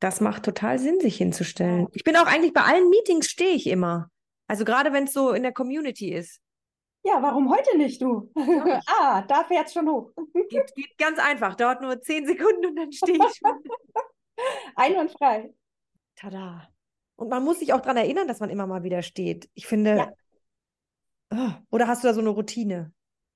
Das macht total Sinn, sich hinzustellen. Ich bin auch eigentlich bei allen Meetings stehe ich immer. Also gerade wenn es so in der Community ist. Ja, warum heute nicht, du? ah, da fährt es schon hoch. Geht, geht ganz einfach, dauert nur zehn Sekunden und dann stehe ich schon. Einwandfrei. Tada. Und man muss sich auch daran erinnern, dass man immer mal wieder steht. Ich finde. Ja. Oh, oder hast du da so eine Routine?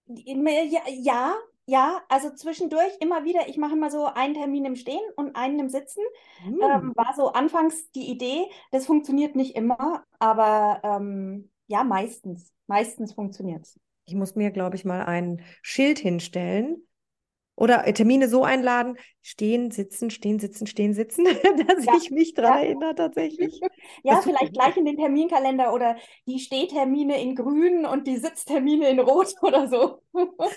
Ja, ja, ja, also zwischendurch immer wieder, ich mache immer so einen Termin im Stehen und einen im Sitzen. Hm. Ähm, war so anfangs die Idee. Das funktioniert nicht immer, aber ähm, ja, meistens. Meistens funktioniert es. Ich muss mir, glaube ich, mal ein Schild hinstellen oder Termine so einladen, stehen, sitzen, stehen, sitzen, stehen, sitzen, dass Ja, ich mich daran ja. erinnere tatsächlich. Ja, vielleicht gleich in den Terminkalender oder die Stehtermine in grün und die Sitztermine in rot oder so.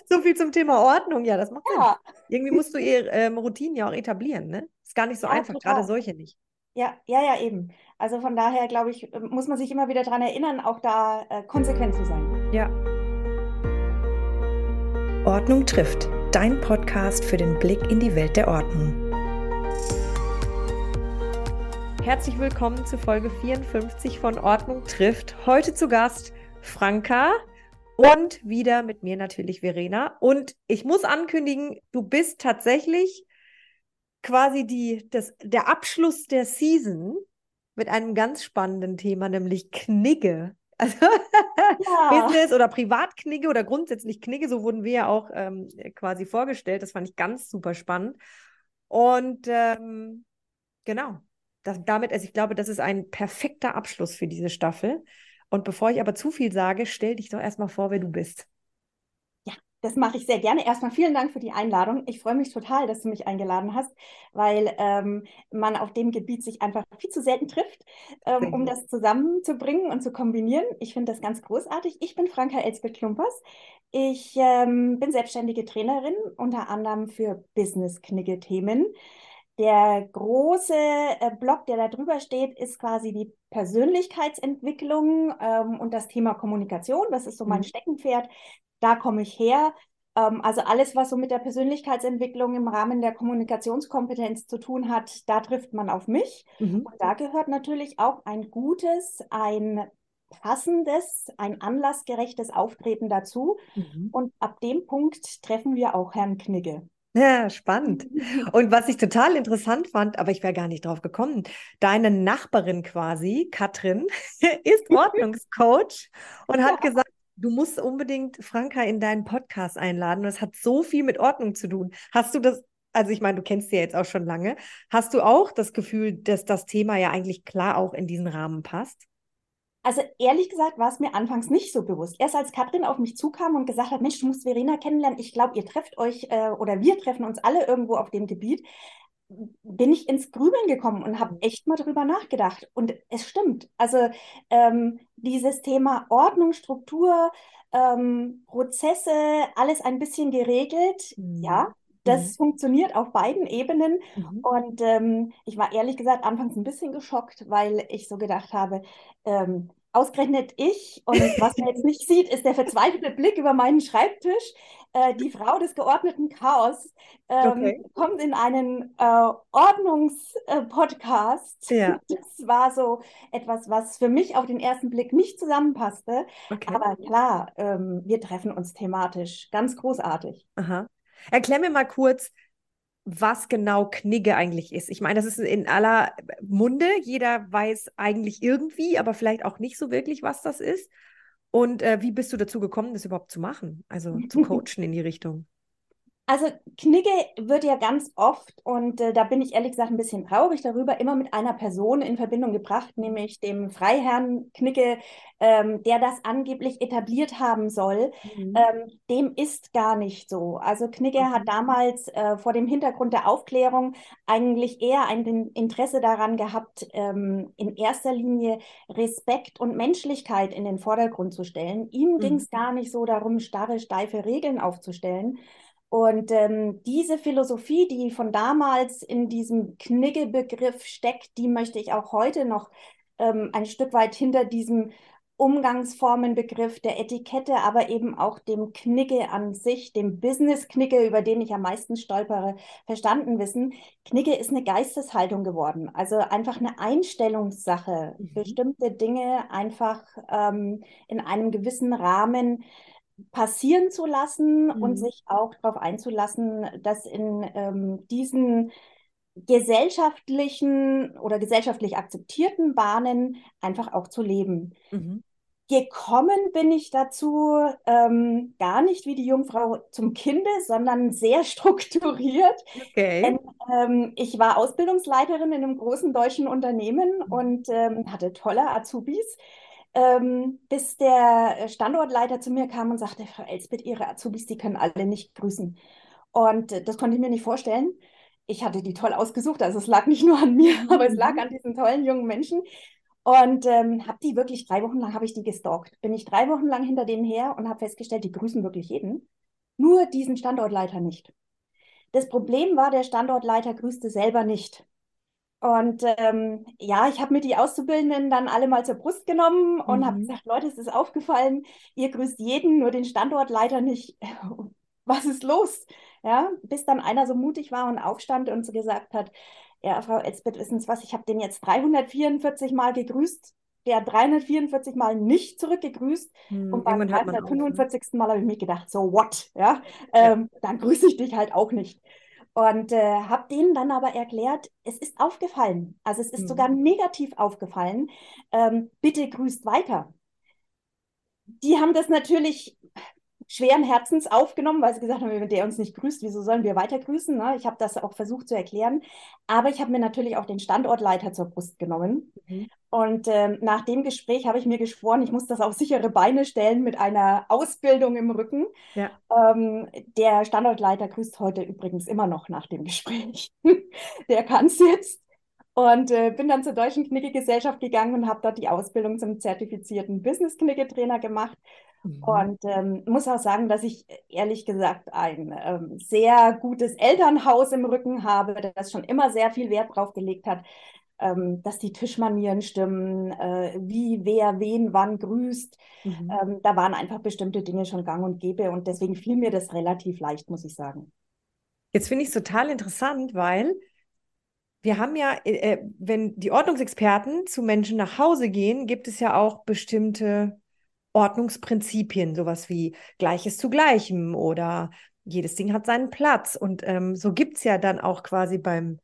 So viel zum Thema Ordnung. Ja, das macht Sinn. Ja, Irgendwie musst du ihr ähm, Routinen ja auch etablieren, ne? Ist gar nicht so ja, einfach, gerade total. solche nicht. Ja, ja, ja, eben. Also von daher, glaube ich, muss man sich immer wieder daran erinnern, auch da äh, konsequent zu sein. Ja. Ordnung trifft. Dein Podcast für den Blick in die Welt der Ordnung. Herzlich willkommen zu Folge 54 von Ordnung trifft. Heute zu Gast Franka und wieder mit mir natürlich Verena. Und ich muss ankündigen, du bist tatsächlich quasi die, das, der Abschluss der Season mit einem ganz spannenden Thema, nämlich Knigge. Also Ja, Business oder Privatknigge oder grundsätzlich Knigge, so wurden wir ja auch ähm, quasi vorgestellt. Das fand ich ganz super spannend. Und ähm, genau, das, damit, also ich glaube, das ist ein perfekter Abschluss für diese Staffel. Und bevor ich aber zu viel sage, stell dich doch erstmal vor, wer du bist. Das mache ich sehr gerne. Erstmal vielen Dank für die Einladung. Ich freue mich total, dass du mich eingeladen hast, weil ähm, man auf dem Gebiet sich einfach viel zu selten trifft, ähm, um das zusammenzubringen und zu kombinieren. Ich finde das ganz großartig. Ich bin Franka Elsbeth-Klumpers. Ich ähm, bin selbstständige Trainerin, unter anderem für Business-Knigge-Themen. Der große äh, Block, der da drüber steht, ist quasi die Persönlichkeitsentwicklung ähm, und das Thema Kommunikation. Das ist so mein Mhm. Steckenpferd. Da komme ich her. Ähm, also alles, was so mit der Persönlichkeitsentwicklung im Rahmen der Kommunikationskompetenz zu tun hat, da trifft man auf mich. Mhm. Und da gehört natürlich auch ein gutes, ein passendes, ein anlassgerechtes Auftreten dazu. Mhm. Und ab dem Punkt treffen wir auch Herrn Knigge. Ja, spannend. Und was ich total interessant fand, aber ich wäre gar nicht drauf gekommen, deine Nachbarin quasi, Katrin, ist Ordnungscoach und hat Ja. gesagt, du musst unbedingt Franka in deinen Podcast einladen. Es hat so viel mit Ordnung zu tun. Hast du das, also ich meine, du kennst sie ja jetzt auch schon lange, hast du auch das Gefühl, dass das Thema ja eigentlich klar auch in diesen Rahmen passt? Also ehrlich gesagt war es mir anfangs nicht so bewusst. Erst als Katrin auf mich zukam und gesagt hat, Mensch, du musst Verena kennenlernen, ich glaube, ihr trefft euch äh, oder wir treffen uns alle irgendwo auf dem Gebiet, bin ich ins Grübeln gekommen und habe echt mal drüber nachgedacht. Und es stimmt. Also ähm, dieses Thema Ordnung, Struktur, ähm, Prozesse, alles ein bisschen geregelt, Mhm. ja, das funktioniert auf beiden Ebenen. Mhm. Und ähm, ich war ehrlich gesagt anfangs ein bisschen geschockt, weil ich so gedacht habe, ähm, ausgerechnet ich, und was man jetzt nicht sieht, ist der verzweifelte Blick über meinen Schreibtisch. Äh, die Frau des geordneten Chaos ähm, Okay. kommt in einen äh, Ordnungspodcast. Ja. Das war so etwas, was für mich auf den ersten Blick nicht zusammenpasste. Okay. Aber klar, ähm, wir treffen uns thematisch. Ganz großartig. Aha. Erklär mir mal kurz, was genau Knigge eigentlich ist. Ich meine, das ist in aller Munde. Jeder weiß eigentlich irgendwie, aber vielleicht auch nicht so wirklich, was das ist. Und äh, wie bist du dazu gekommen, das überhaupt zu machen? Also zu coachen in die Richtung. Also Knigge wird ja ganz oft, und äh, da bin ich ehrlich gesagt ein bisschen traurig darüber, immer mit einer Person in Verbindung gebracht, nämlich dem Freiherrn Knigge, ähm, der das angeblich etabliert haben soll. Mhm. Ähm, dem ist gar nicht so. Also Knigge hat Mhm. damals äh, vor dem Hintergrund der Aufklärung eigentlich eher ein Interesse daran gehabt, ähm, in erster Linie Respekt und Menschlichkeit in den Vordergrund zu stellen. Ihm ging Mhm. es gar nicht so darum, starre, steife Regeln aufzustellen. Und ähm, diese Philosophie, die von damals in diesem Knigge-Begriff steckt, die möchte ich auch heute noch ähm, ein Stück weit hinter diesem Umgangsformenbegriff, der Etikette, aber eben auch dem Knicke an sich, dem Business-Knicke, über den ich am meisten stolpere, verstanden wissen. Knicke ist eine Geisteshaltung geworden, also einfach eine Einstellungssache, mhm. bestimmte Dinge einfach ähm, in einem gewissen Rahmen passieren zu lassen mhm. und sich auch darauf einzulassen, dass in ähm, diesen gesellschaftlichen oder gesellschaftlich akzeptierten Bahnen einfach auch zu leben. Mhm. Gekommen bin ich dazu ähm, gar nicht wie die Jungfrau zum Kinde, sondern sehr strukturiert. Okay. Denn, ähm, ich war Ausbildungsleiterin in einem großen deutschen Unternehmen und ähm, hatte tolle Azubis. Ähm, bis der Standortleiter zu mir kam und sagte, Frau Elsbeth, Ihre Azubis, die können alle nicht grüßen. Und äh, das konnte ich mir nicht vorstellen ich hatte die toll ausgesucht. Also es lag nicht nur an mir, mhm. aber es lag an diesen tollen jungen Menschen. Und ähm, habe die wirklich drei Wochen lang habe ich die gestalkt. Bin ich drei Wochen lang hinter denen her und habe festgestellt, die grüßen wirklich jeden, nur diesen Standortleiter nicht. Das Problem war, der Standortleiter grüßte selber nicht. Und ähm, ja, ich habe mir die Auszubildenden dann alle mal zur Brust genommen und mhm. habe gesagt, Leute, es ist aufgefallen, ihr grüßt jeden, nur den Standortleiter nicht. Was ist los? Ja, bis dann einer so mutig war und aufstand und so gesagt hat, ja, Frau Elsbeth, wissen Sie was, ich habe den jetzt 344 Mal gegrüßt, der 344 Mal nicht zurückgegrüßt hm, und beim 345. Ne? Mal habe ich mir gedacht, so what, ja, ähm, dann grüße ich dich halt auch nicht. Und äh, habe denen dann aber erklärt, es ist aufgefallen, also es ist hm. sogar negativ aufgefallen, ähm, bitte grüßt weiter. Die haben das natürlich schweren Herzens aufgenommen, weil sie gesagt haben, wenn der uns nicht grüßt, wieso sollen wir weiter grüßen? Ne? Ich habe das auch versucht zu erklären. Aber ich habe mir natürlich auch den Standortleiter zur Brust genommen. Mhm. Und ähm, nach dem Gespräch habe ich mir geschworen, ich muss das auf sichere Beine stellen mit einer Ausbildung im Rücken. Ja. Ähm, der Standortleiter grüßt heute übrigens immer noch nach dem Gespräch. der kann es jetzt. Und äh, bin dann zur Deutschen Knicke-Gesellschaft gegangen und habe dort die Ausbildung zum zertifizierten Business-Knicke-Trainer gemacht Mhm. Und ähm, muss auch sagen, dass ich ehrlich gesagt ein ähm, sehr gutes Elternhaus im Rücken habe, das schon immer sehr viel Wert drauf gelegt hat, ähm, dass die Tischmanieren stimmen, äh, wie wer wen wann grüßt. Mhm. Ähm, da waren einfach bestimmte Dinge schon gang und gäbe und deswegen fiel mir das relativ leicht, muss ich sagen. Jetzt finde ich es total interessant, weil wir haben ja, äh, äh, wenn die Ordnungsexperten zu Menschen nach Hause gehen, gibt es ja auch bestimmte Ordnungsprinzipien, sowas wie Gleiches zu Gleichem oder jedes Ding hat seinen Platz. Und ähm, so gibt es ja dann auch quasi beim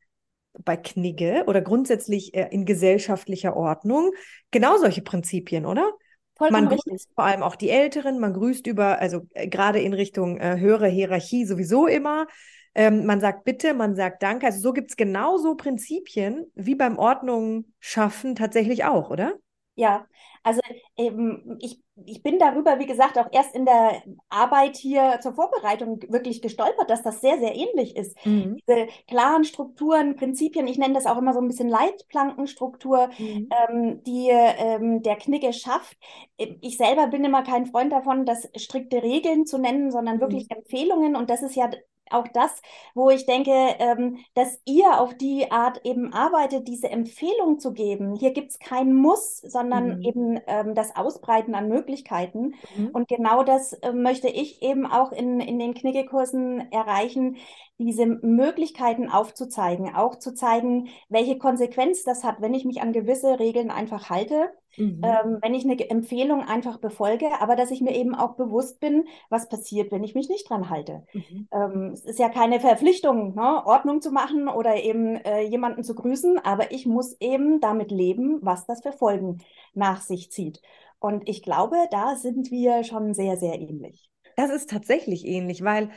bei Knigge oder grundsätzlich äh, in gesellschaftlicher Ordnung genau solche Prinzipien, oder? Vollkommen man grüßt richtig. vor allem auch die Älteren, man grüßt über, also äh, gerade in Richtung äh, höhere Hierarchie sowieso immer. Ähm, man sagt bitte, man sagt danke. Also so gibt es genauso Prinzipien wie beim Ordnung schaffen tatsächlich auch, oder? Ja, also ähm, ich, ich bin darüber, wie gesagt, auch erst in der Arbeit hier zur Vorbereitung wirklich gestolpert, dass das sehr, sehr ähnlich ist. Mhm. Diese klaren Strukturen, Prinzipien, ich nenne das auch immer so ein bisschen Leitplankenstruktur, mhm. ähm, die ähm, der Knicke schafft. Ich selber bin immer kein Freund davon, das strikte Regeln zu nennen, sondern mhm. wirklich Empfehlungen. Und das ist ja auch das, wo ich denke, ähm, dass ihr auf die Art eben arbeitet, diese Empfehlung zu geben. Hier gibt es kein Muss, sondern mhm. eben ähm, das Ausbreiten an Möglichkeiten. Mhm. Und genau das äh, möchte ich eben auch in, in den Knickekursen erreichen, diese Möglichkeiten aufzuzeigen, auch zu zeigen, welche Konsequenz das hat, wenn ich mich an gewisse Regeln einfach halte Mhm. Ähm, wenn ich eine Empfehlung einfach befolge, aber dass ich mir eben auch bewusst bin, was passiert, wenn ich mich nicht dran halte. Mhm. Ähm, es ist ja keine Verpflichtung, ne, Ordnung zu machen oder eben äh, jemanden zu grüßen, aber ich muss eben damit leben, was das für Folgen nach sich zieht. Und ich glaube, da sind wir schon sehr, sehr ähnlich. Das ist tatsächlich ähnlich, weil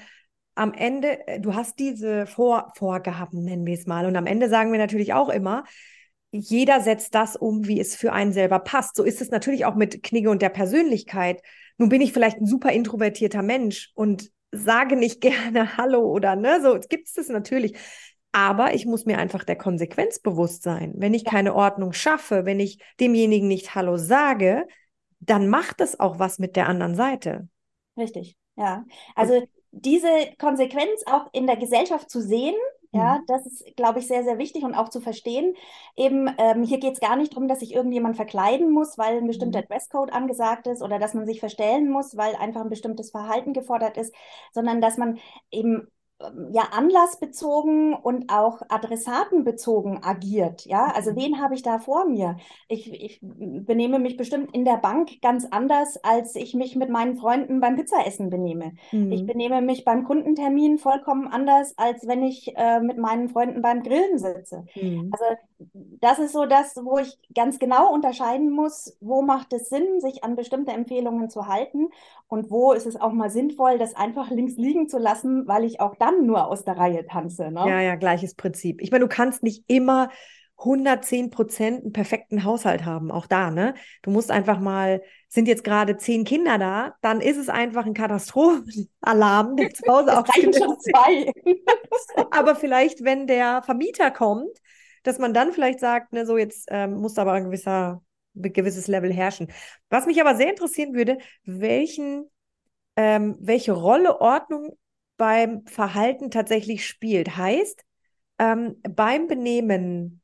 am Ende, äh, du hast diese Vor Vorgaben, nennen wir es mal. Und am Ende sagen wir natürlich auch immer, jeder setzt das um, wie es für einen selber passt. So ist es natürlich auch mit Knigge und der Persönlichkeit. Nun bin ich vielleicht ein super introvertierter Mensch und sage nicht gerne Hallo oder ne, so gibt es das natürlich. Aber ich muss mir einfach der Konsequenz bewusst sein. Wenn ich keine Ordnung schaffe, wenn ich demjenigen nicht Hallo sage, dann macht es auch was mit der anderen Seite. Richtig, ja. Also und diese Konsequenz auch in der Gesellschaft zu sehen, Ja, mhm. das ist, glaube ich, sehr, sehr wichtig und auch zu verstehen. Eben, ähm, hier geht es gar nicht darum, dass sich irgendjemand verkleiden muss, weil ein bestimmter mhm. Dresscode angesagt ist oder dass man sich verstellen muss, weil einfach ein bestimmtes Verhalten gefordert ist, sondern dass man eben ja anlassbezogen und auch adressatenbezogen agiert. Ja, also mhm. wen habe ich da vor mir? Ich, ich benehme mich bestimmt in der Bank ganz anders, als ich mich mit meinen Freunden beim Pizzaessen benehme. Mhm. Ich benehme mich beim Kundentermin vollkommen anders, als wenn ich äh, mit meinen Freunden beim Grillen sitze. Mhm. Also das ist so das, wo ich ganz genau unterscheiden muss, wo macht es Sinn, sich an bestimmte Empfehlungen zu halten und wo ist es auch mal sinnvoll, das einfach links liegen zu lassen, weil ich auch dann nur aus der Reihe tanze. Ne? Ja, ja, gleiches Prinzip. Ich meine, du kannst nicht immer 110 Prozent einen perfekten Haushalt haben, auch da, ne? Du musst einfach mal, sind jetzt gerade zehn Kinder da, dann ist es einfach ein Katastrophenalarm, der zu Hause auch schon zwei. Aber vielleicht, wenn der Vermieter kommt, dass man dann vielleicht sagt, ne, so jetzt ähm, muss aber ein gewisser, gewisses Level herrschen. Was mich aber sehr interessieren würde, welchen, ähm, welche Rolle Ordnung beim Verhalten tatsächlich spielt. Heißt, ähm, beim Benehmen,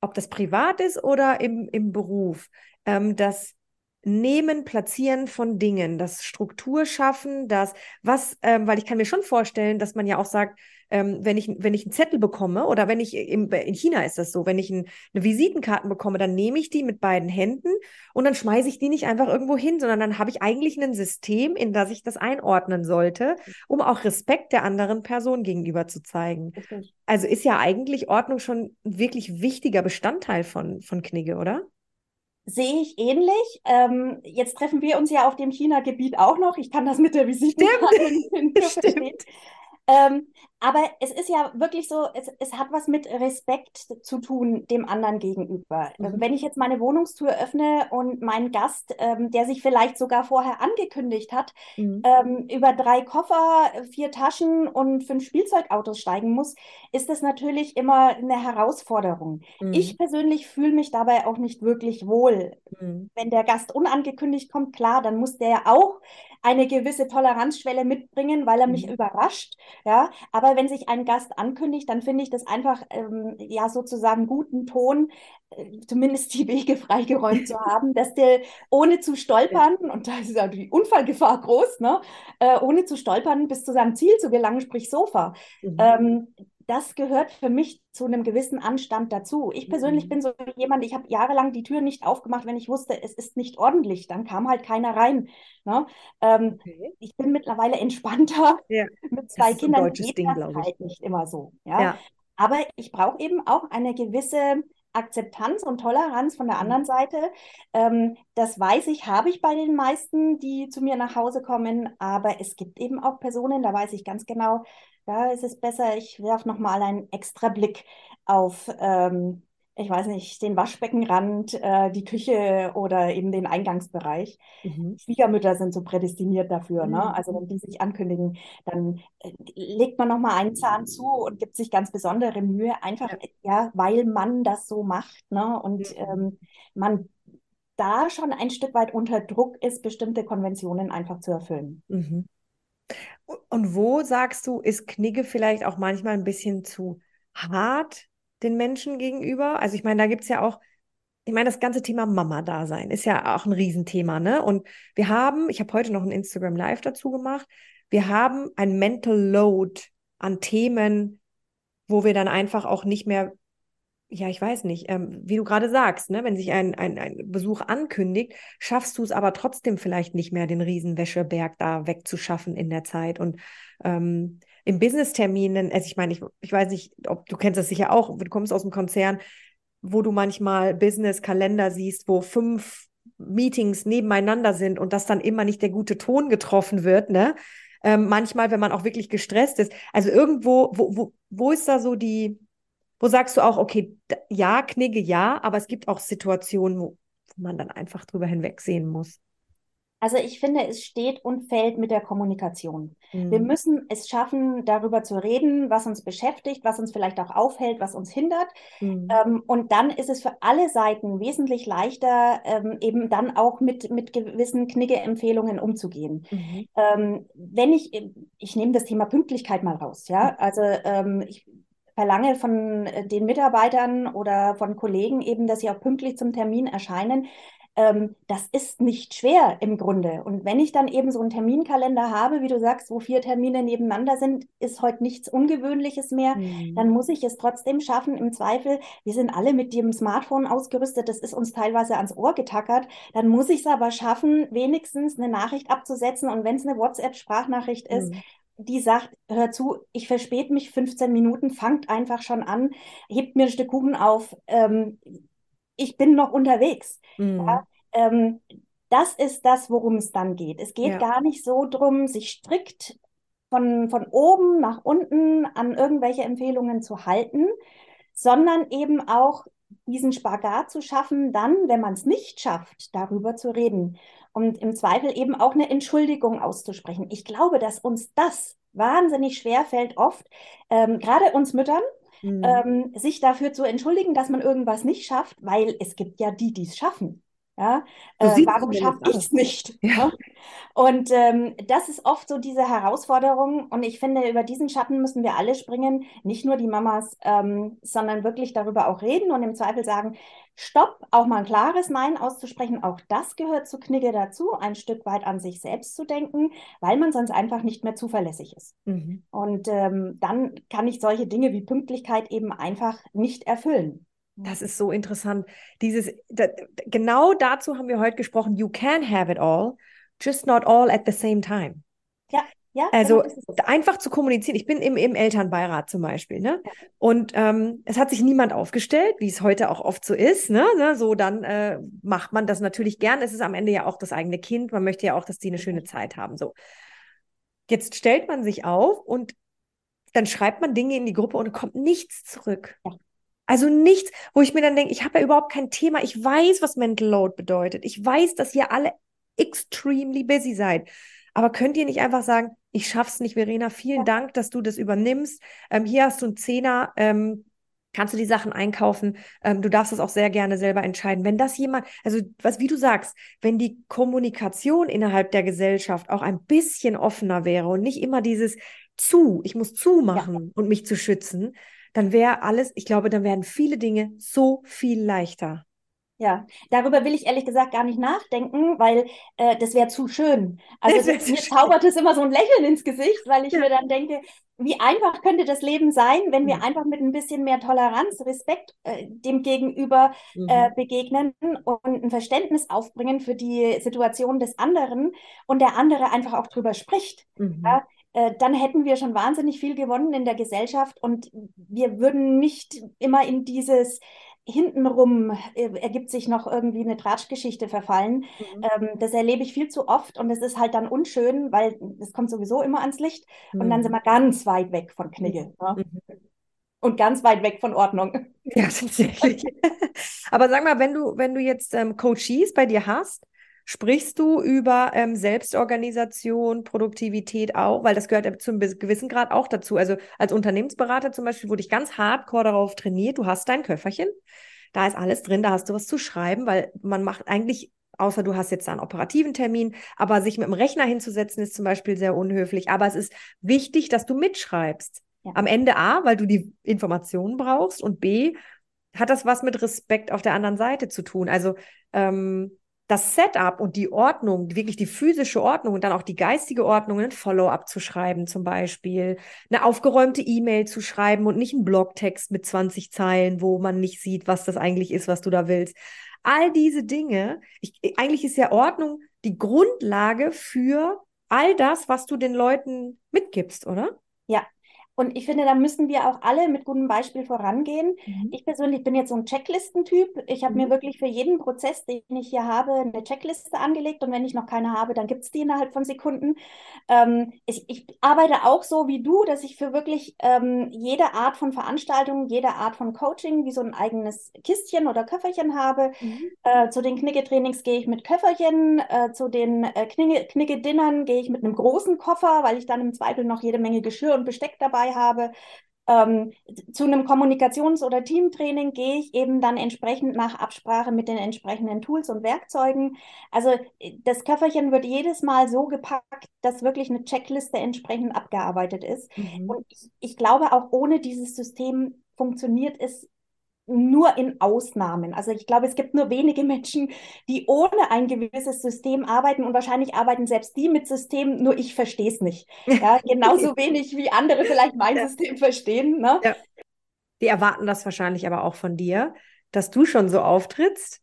ob das privat ist oder im, im Beruf, ähm, das Nehmen, Platzieren von Dingen, das Struktur schaffen, das, was, ähm, weil ich kann mir schon vorstellen, dass man ja auch sagt, ähm, wenn, ich, wenn ich einen Zettel bekomme oder wenn ich, im, in China ist das so, wenn ich ein, eine Visitenkarten bekomme, dann nehme ich die mit beiden Händen und dann schmeiße ich die nicht einfach irgendwo hin, sondern dann habe ich eigentlich ein System, in das ich das einordnen sollte, um auch Respekt der anderen Person gegenüber zu zeigen. Also ist ja eigentlich Ordnung schon ein wirklich wichtiger Bestandteil von, von Knigge, oder? Sehe ich ähnlich. Ähm, jetzt treffen wir uns ja auf dem China-Gebiet auch noch. Ich kann das mit der Visitenkarte. Ähm, aber es ist ja wirklich so, es, es hat was mit Respekt zu tun dem anderen gegenüber. Mhm. Wenn ich jetzt meine Wohnungstür öffne und mein Gast, ähm, der sich vielleicht sogar vorher angekündigt hat, mhm. ähm, über drei Koffer, vier Taschen und fünf Spielzeugautos steigen muss, ist das natürlich immer eine Herausforderung. Mhm. Ich persönlich fühle mich dabei auch nicht wirklich wohl. Mhm. Wenn der Gast unangekündigt kommt, klar, dann muss der auch eine gewisse Toleranzschwelle mitbringen, weil er mich mhm. überrascht. Ja, aber wenn sich ein Gast ankündigt, dann finde ich das einfach ähm, ja sozusagen guten Ton, äh, zumindest die Wege freigeräumt zu haben, dass der ohne zu stolpern, und da ist ja die Unfallgefahr groß, ne, äh, ohne zu stolpern bis zu seinem Ziel zu gelangen, sprich Sofa. Mhm. Ähm, das gehört für mich zu einem gewissen Anstand dazu. Ich persönlich mhm. bin so jemand, ich habe jahrelang die Tür nicht aufgemacht, wenn ich wusste, es ist nicht ordentlich. Dann kam halt keiner rein. Ne? Ähm, okay. Ich bin mittlerweile entspannter ja. mit zwei Kindern. Geht Ding, das halt nicht immer so. Ja? ja. Aber ich brauche eben auch eine gewisse Akzeptanz und Toleranz von der mhm. anderen Seite. Ähm, das weiß ich, habe ich bei den meisten, die zu mir nach Hause kommen. Aber es gibt eben auch Personen, da weiß ich ganz genau, da ist es besser, ich werfe nochmal einen extra Blick auf, ähm, ich weiß nicht, den Waschbeckenrand, äh, die Küche oder eben den Eingangsbereich. Mhm. Schwiegermütter sind so prädestiniert dafür. Ne? Mhm. Ne? Also wenn die sich ankündigen, dann äh, legt man nochmal einen Zahn zu und gibt sich ganz besondere Mühe, einfach, ja, ja weil man das so macht. Ne? Und mhm. ähm, man da schon ein Stück weit unter Druck ist, bestimmte Konventionen einfach zu erfüllen. Und wo sagst du, ist Knigge vielleicht auch manchmal ein bisschen zu hart den Menschen gegenüber? Also ich meine, da gibt es ja auch, ich meine, das ganze Thema Mama-Dasein ist ja auch ein Riesenthema, ne? Und wir haben, ich habe heute noch ein Instagram Live dazu gemacht, wir haben ein Mental Load an Themen, wo wir dann einfach auch nicht mehr ja, ich weiß nicht, ähm, wie du gerade sagst, ne, wenn sich ein, ein, ein Besuch ankündigt, schaffst du es aber trotzdem vielleicht nicht mehr, den Riesenwäscheberg da wegzuschaffen in der Zeit. Und ähm, im Business-Terminen, also ich meine, ich, ich weiß nicht, ob du kennst das sicher auch, du kommst aus dem Konzern, wo du manchmal Business-Kalender siehst, wo fünf Meetings nebeneinander sind und dass dann immer nicht der gute Ton getroffen wird, ne? Ähm, manchmal, wenn man auch wirklich gestresst ist. Also irgendwo, wo, wo, wo ist da so die, wo sagst du auch, okay, ja, Knigge, ja, aber es gibt auch Situationen, wo, wo man dann einfach drüber hinwegsehen muss? Also ich finde, es steht und fällt mit der Kommunikation. Mhm. Wir müssen es schaffen, darüber zu reden, was uns beschäftigt, was uns vielleicht auch aufhält, was uns hindert. Mhm. Ähm, und dann ist es für alle Seiten wesentlich leichter, ähm, eben dann auch mit, mit gewissen Knigge-Empfehlungen umzugehen. Mhm. Ähm, wenn ich, ich nehme das Thema Pünktlichkeit mal raus, ja, also ähm, ich verlange von äh, den Mitarbeitern oder von Kollegen eben, dass sie auch pünktlich zum Termin erscheinen ähm, das ist nicht schwer im Grunde. Und wenn ich dann eben so einen Terminkalender habe, wie du sagst, wo vier Termine nebeneinander sind, ist heute nichts Ungewöhnliches mehr, mhm. dann muss ich es trotzdem schaffen. Im Zweifel, wir sind alle mit dem Smartphone ausgerüstet, das ist uns teilweise ans Ohr getackert, dann muss ich es aber schaffen, wenigstens eine Nachricht abzusetzen. Und wenn es eine WhatsApp-Sprachnachricht mhm. ist, die sagt, hör zu, ich verspäte mich 15 Minuten, fangt einfach schon an, hebt mir ein Stück Kuchen auf. Ähm, ich bin noch unterwegs. Mhm. Ja, ähm, das ist das, worum es dann geht. Es geht ja. gar nicht so darum, sich strikt von, von oben nach unten an irgendwelche Empfehlungen zu halten, sondern eben auch diesen Spagat zu schaffen, dann, wenn man es nicht schafft, darüber zu reden und im Zweifel eben auch eine Entschuldigung auszusprechen. Ich glaube, dass uns das wahnsinnig schwer fällt oft, ähm, gerade uns Müttern, mhm. ähm, sich dafür zu entschuldigen, dass man irgendwas nicht schafft, weil es gibt ja die, die es schaffen. Ja, äh, warum schaffe ich es nicht? Ja. Und ähm, das ist oft so diese Herausforderung. Und ich finde, über diesen Schatten müssen wir alle springen, nicht nur die Mamas, ähm, sondern wirklich darüber auch reden und im Zweifel sagen, stopp, auch mal ein klares Nein auszusprechen. Auch das gehört zu Knigge dazu, ein Stück weit an sich selbst zu denken, weil man sonst einfach nicht mehr zuverlässig ist. Mhm. Und ähm, dann kann ich solche Dinge wie Pünktlichkeit eben einfach nicht erfüllen. Das ist so interessant. Dieses, da, genau dazu haben wir heute gesprochen. You can have it all, just not all at the same time. Ja, ja. Also genau einfach zu kommunizieren. Ich bin im, im Elternbeirat zum Beispiel, ne? Ja. Und ähm, es hat sich niemand aufgestellt, wie es heute auch oft so ist, ne? ne? So dann äh, macht man das natürlich gern. Es ist am Ende ja auch das eigene Kind. Man möchte ja auch, dass die eine schöne Zeit haben. So. Jetzt stellt man sich auf und dann schreibt man Dinge in die Gruppe und kommt nichts zurück. Ja. Also nichts, wo ich mir dann denke, ich habe ja überhaupt kein Thema. Ich weiß, was Mental Load bedeutet. Ich weiß, dass ihr alle extremely busy seid. Aber könnt ihr nicht einfach sagen, ich schaff's nicht, Verena, vielen ja. Dank, dass du das übernimmst. Ähm, hier hast du einen Zehner, ähm, kannst du die Sachen einkaufen. Ähm, du darfst das auch sehr gerne selber entscheiden. Wenn das jemand, also was, wie du sagst, wenn die Kommunikation innerhalb der Gesellschaft auch ein bisschen offener wäre und nicht immer dieses zu, ich muss zumachen ja. und mich zu schützen, dann wäre alles, ich glaube, dann wären viele Dinge so viel leichter. Ja, darüber will ich ehrlich gesagt gar nicht nachdenken, weil äh, das wäre zu schön. Also das mir zaubert es immer so ein Lächeln ins Gesicht, weil ich ja. mir dann denke, wie einfach könnte das Leben sein, wenn wir mhm. einfach mit ein bisschen mehr Toleranz, Respekt äh, dem Gegenüber mhm. äh, begegnen und ein Verständnis aufbringen für die Situation des anderen und der andere einfach auch drüber spricht. Mhm. Ja? Äh, dann hätten wir schon wahnsinnig viel gewonnen in der Gesellschaft und wir würden nicht immer in dieses hintenrum äh, ergibt sich noch irgendwie eine Tratschgeschichte verfallen. Mhm. Ähm, das erlebe ich viel zu oft und es ist halt dann unschön, weil es kommt sowieso immer ans Licht mhm. und dann sind mhm. wir ganz weit weg von Knigge. Mhm. Ne? Und ganz weit weg von Ordnung. Ja, tatsächlich. Aber sag mal, wenn du, wenn du jetzt ähm, Coaches bei dir hast, Sprichst du über ähm, Selbstorganisation, Produktivität auch? Weil das gehört zum gewissen Grad auch dazu. Also als Unternehmensberater zum Beispiel wurde ich ganz hardcore darauf trainiert. Du hast dein Köfferchen, da ist alles drin, da hast du was zu schreiben, weil man macht eigentlich, außer du hast jetzt einen operativen Termin, aber sich mit dem Rechner hinzusetzen ist zum Beispiel sehr unhöflich. Aber es ist wichtig, dass du mitschreibst. Ja. Am Ende A, weil du die Informationen brauchst und B, hat das was mit Respekt auf der anderen Seite zu tun. Also ähm, das Setup und die Ordnung, wirklich die physische Ordnung und dann auch die geistige Ordnung, ein Follow-up zu schreiben zum Beispiel, eine aufgeräumte E-Mail zu schreiben und nicht einen Blogtext mit 20 Zeilen, wo man nicht sieht, was das eigentlich ist, was du da willst. All diese Dinge, ich, eigentlich ist ja Ordnung die Grundlage für all das, was du den Leuten mitgibst, oder? Ja, Und ich finde, da müssen wir auch alle mit gutem Beispiel vorangehen. Mhm. Ich persönlich bin jetzt so ein Checklistentyp. Ich habe mhm. mir wirklich für jeden Prozess, den ich hier habe, eine Checkliste angelegt. Und wenn ich noch keine habe, dann gibt es die innerhalb von Sekunden. Ähm, ich, ich, arbeite auch so wie du, dass ich für wirklich ähm, jede Art von Veranstaltung, jede Art von Coaching wie so ein eigenes Kistchen oder Köfferchen habe. Mhm. Äh, zu den Knicke-Trainings gehe ich mit Köfferchen. Äh, zu den äh, Knicke-Dinnern gehe ich mit einem großen Koffer, weil ich dann im Zweifel noch jede Menge Geschirr und Besteck dabei dabei habe. Ähm, zu einem Kommunikations- oder Teamtraining gehe ich eben dann entsprechend nach Absprache mit den entsprechenden Tools und Werkzeugen. Also das Köfferchen wird jedes Mal so gepackt, dass wirklich eine Checkliste entsprechend abgearbeitet ist. Mhm. Und ich, ich glaube, auch ohne dieses System funktioniert es nur in Ausnahmen. Also ich glaube, es gibt nur wenige Menschen, die ohne ein gewisses System arbeiten und wahrscheinlich arbeiten selbst die mit Systemen, nur ich verstehe es nicht. Ja, genauso wenig wie andere vielleicht mein. System verstehen. Ne? Ja. Die erwarten das wahrscheinlich aber auch von dir, dass du schon so auftrittst.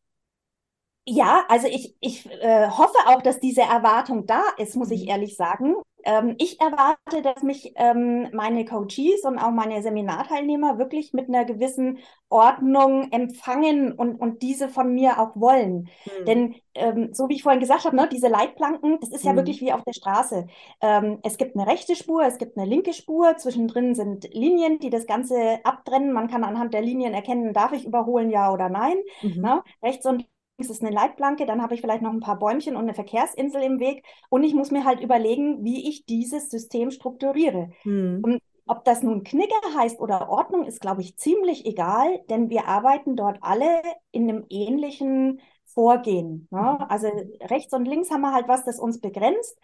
Ja, also ich, ich äh, hoffe auch, dass diese Erwartung da ist, muss ich mhm. ehrlich sagen. Ähm, ich erwarte, dass mich ähm, meine Coaches und auch meine Seminarteilnehmer wirklich mit einer gewissen Ordnung empfangen und, und diese von mir auch wollen. Mhm. Denn ähm, so wie ich vorhin gesagt habe, ne, diese Leitplanken, das ist ja mhm. wirklich wie auf der Straße. Ähm, es gibt eine rechte Spur, es gibt eine linke Spur, zwischendrin sind Linien, die das Ganze abtrennen. Man kann anhand der Linien erkennen, darf ich überholen, ja oder nein. Mhm. Ne? Rechts und ist eine Leitplanke, dann habe ich vielleicht noch ein paar Bäumchen und eine Verkehrsinsel im Weg und ich muss mir halt überlegen, wie ich dieses System strukturiere. Hm. Und ob das nun Knigge heißt oder Ordnung, ist, glaube ich, ziemlich egal, denn wir arbeiten dort alle in einem ähnlichen Vorgehen. Ne? Mhm. Also rechts und links haben wir halt was, das uns begrenzt.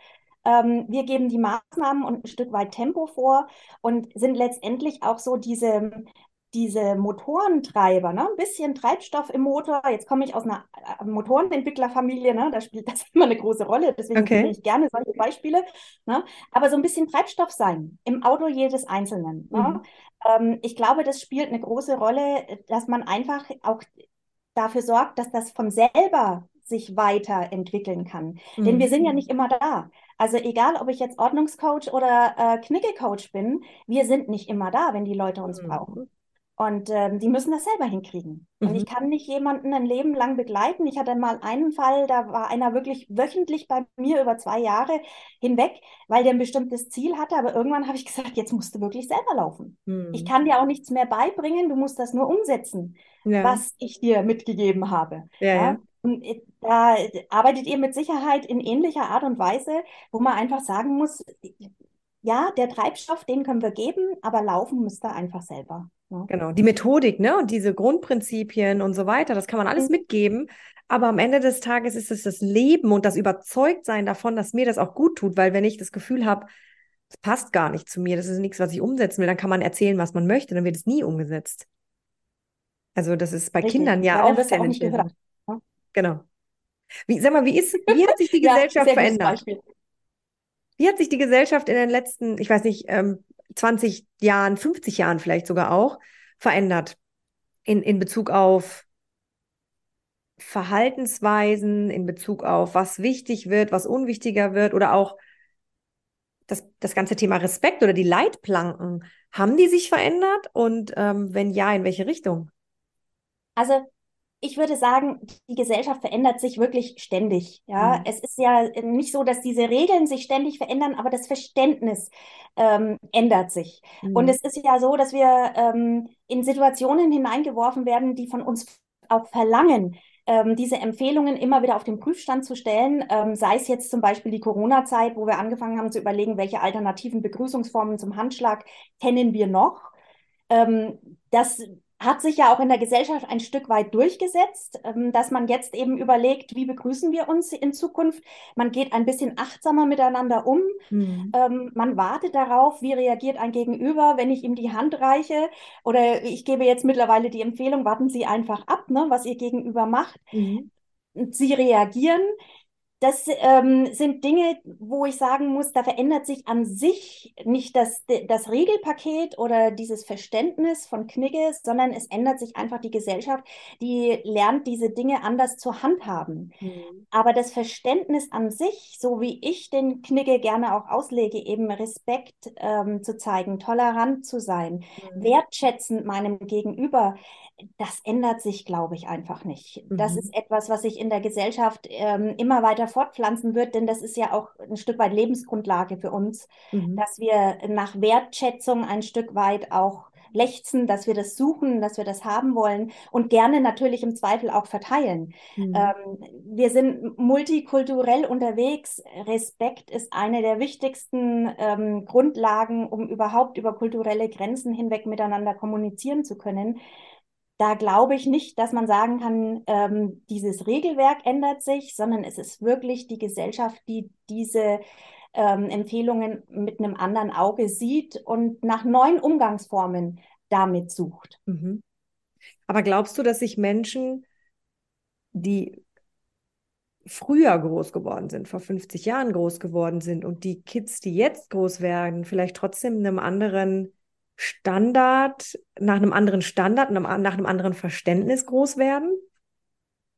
Ähm, wir geben die Maßnahmen und ein Stück weit Tempo vor und sind letztendlich auch so diese diese Motorentreiber, ne? ein bisschen Treibstoff im Motor. Jetzt komme ich aus einer äh, Motorenentwicklerfamilie, ne? da spielt das immer eine große Rolle, deswegen okay. nehme ich gerne solche Beispiele. Ne? Aber so ein bisschen Treibstoff sein im Auto jedes Einzelnen. Ne? Mhm. Ne? Ähm, ich glaube, das spielt eine große Rolle, dass man einfach auch dafür sorgt, dass das von selber sich weiterentwickeln kann. Mhm. Denn wir sind ja nicht immer da. Also egal, ob ich jetzt Ordnungscoach oder äh, Knicke-Coach bin, wir sind nicht immer da, wenn die Leute uns mhm. brauchen. Und ähm, die müssen das selber hinkriegen. Mhm. Und ich kann nicht jemanden ein Leben lang begleiten. Ich hatte mal einen Fall, da war einer wirklich wöchentlich bei mir über zwei Jahre hinweg, weil der ein bestimmtes Ziel hatte. Aber irgendwann habe ich gesagt, jetzt musst du wirklich selber laufen. Mhm. Ich kann dir auch nichts mehr beibringen, du musst das nur umsetzen, ja. was ich dir mitgegeben habe. Ja, ja. Und äh, da arbeitet ihr mit Sicherheit in ähnlicher Art und Weise, wo man einfach sagen muss, ja, der Treibstoff, den können wir geben, aber laufen müsst ihr einfach selber. Ja. Genau, die Methodik, ne, und diese Grundprinzipien und so weiter, das kann man alles mhm. mitgeben. Aber am Ende des Tages ist es das Leben und das Überzeugtsein davon, dass mir das auch gut tut, weil wenn ich das Gefühl habe, es passt gar nicht zu mir, das ist nichts, was ich umsetzen will, dann kann man erzählen, was man möchte, dann wird es nie umgesetzt. Also das ist bei Richtig. Kindern ja, ja auch sehr auch nicht. Ja. Genau. Wie, sag mal, wie ist, wie hat sich die Gesellschaft verändert? Wie hat sich die Gesellschaft in den letzten, ich weiß nicht, ähm, 20 Jahren, 50 Jahren vielleicht sogar auch verändert in, in Bezug auf Verhaltensweisen, in Bezug auf was wichtig wird, was unwichtiger wird oder auch das, das ganze Thema Respekt oder die Leitplanken, haben die sich verändert und ähm, wenn ja, in welche Richtung? Also ich würde sagen, die Gesellschaft verändert sich wirklich ständig. Ja, mhm. es ist ja nicht so, dass diese Regeln sich ständig verändern, aber das Verständnis ähm, ändert sich. Mhm. Und es ist ja so, dass wir ähm, in Situationen hineingeworfen werden, die von uns auch verlangen, ähm, diese Empfehlungen immer wieder auf den Prüfstand zu stellen, ähm, sei es jetzt zum Beispiel die Corona-Zeit, wo wir angefangen haben zu überlegen, welche alternativen Begrüßungsformen zum Handschlag kennen wir noch. Ähm, das hat sich ja auch in der Gesellschaft ein Stück weit durchgesetzt, ähm, dass man jetzt eben überlegt, wie begrüßen wir uns in Zukunft. Man geht ein bisschen achtsamer miteinander um. Mhm. Man wartet darauf, wie reagiert ein Gegenüber, wenn ich ihm die Hand reiche. Oder ich gebe jetzt mittlerweile die Empfehlung, warten Sie einfach ab, ne, was Ihr Gegenüber macht. Mhm. Sie reagieren. Das ähm, sind Dinge, wo ich sagen muss, da verändert sich an sich nicht das, das Regelpaket oder dieses Verständnis von Knigge, sondern es ändert sich einfach die Gesellschaft, die lernt, diese Dinge anders zu handhaben. Mhm. Aber das Verständnis an sich, so wie ich den Knigge gerne auch auslege, eben Respekt ähm, zu zeigen, tolerant zu sein, mhm. wertschätzend meinem Gegenüber, das ändert sich, glaube ich, einfach nicht. Mhm. Das ist etwas, was sich in der Gesellschaft ähm, immer weiter fortpflanzen wird, denn das ist ja auch ein Stück weit Lebensgrundlage für uns, mhm. dass wir nach Wertschätzung ein Stück weit auch lechzen, dass wir das suchen, dass wir das haben wollen und gerne natürlich im Zweifel auch verteilen. Mhm. Ähm, wir sind multikulturell unterwegs. Respekt ist eine der wichtigsten ähm, Grundlagen, um überhaupt über kulturelle Grenzen hinweg miteinander kommunizieren zu können da glaube ich nicht, dass man sagen kann, ähm, dieses Regelwerk ändert sich, sondern es ist wirklich die Gesellschaft, die diese ähm, Empfehlungen mit einem anderen Auge sieht und nach neuen Umgangsformen damit sucht. Mhm. Aber glaubst du, dass sich Menschen, die früher groß geworden sind, vor 50 Jahren groß geworden sind und die Kids, die jetzt groß werden, vielleicht trotzdem einem anderen Standard, nach einem anderen Standard, nach einem anderen Verständnis groß werden?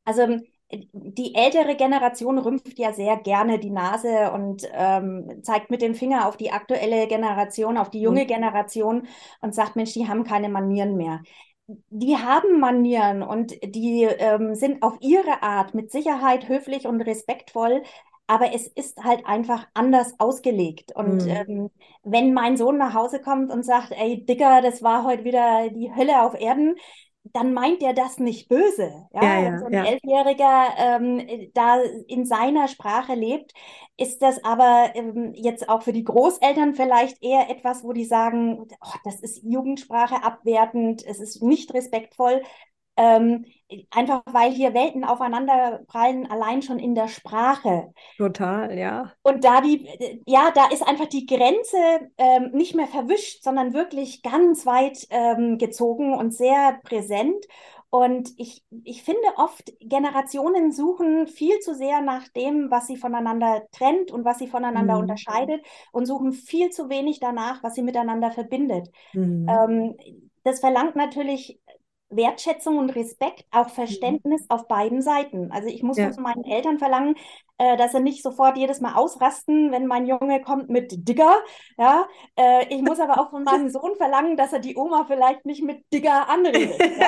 Also die ältere Generation rümpft ja sehr gerne die Nase und ähm, zeigt mit dem Finger auf die aktuelle Generation, auf die junge mhm. Generation und sagt, Mensch, die haben keine Manieren mehr. Die haben Manieren und die ähm, sind auf ihre Art mit Sicherheit höflich und respektvoll, aber es ist halt einfach anders ausgelegt. Und mhm. ähm, wenn mein Sohn nach Hause kommt und sagt, ey, Dicker, das war heute wieder die Hölle auf Erden, dann meint er das nicht böse. Ja, ja, ja so ein ja. Elfjähriger ähm, da in seiner Sprache lebt, ist das aber ähm, jetzt auch für die Großeltern vielleicht eher etwas, wo die sagen, oh, das ist Jugendsprache abwertend, es ist nicht respektvoll. Ähm, einfach weil hier Welten aufeinander prallen, allein schon in der Sprache. Total, ja. Und da die, ja, da ist einfach die Grenze ähm, nicht mehr verwischt, sondern wirklich ganz weit ähm, gezogen und sehr präsent. Und ich, ich finde oft, Generationen suchen viel zu sehr nach dem, was sie voneinander trennt und was sie voneinander mhm. unterscheidet und suchen viel zu wenig danach, was sie miteinander verbindet. Mhm. Ähm, das verlangt natürlich Wertschätzung und Respekt, auch Verständnis mhm. auf beiden Seiten. Also ich muss ja. von meinen Eltern verlangen, äh, dass sie nicht sofort jedes Mal ausrasten, wenn mein Junge kommt mit Digger. Ja, äh, ich muss aber auch von meinem Sohn verlangen, dass er die Oma vielleicht nicht mit Digger anredet.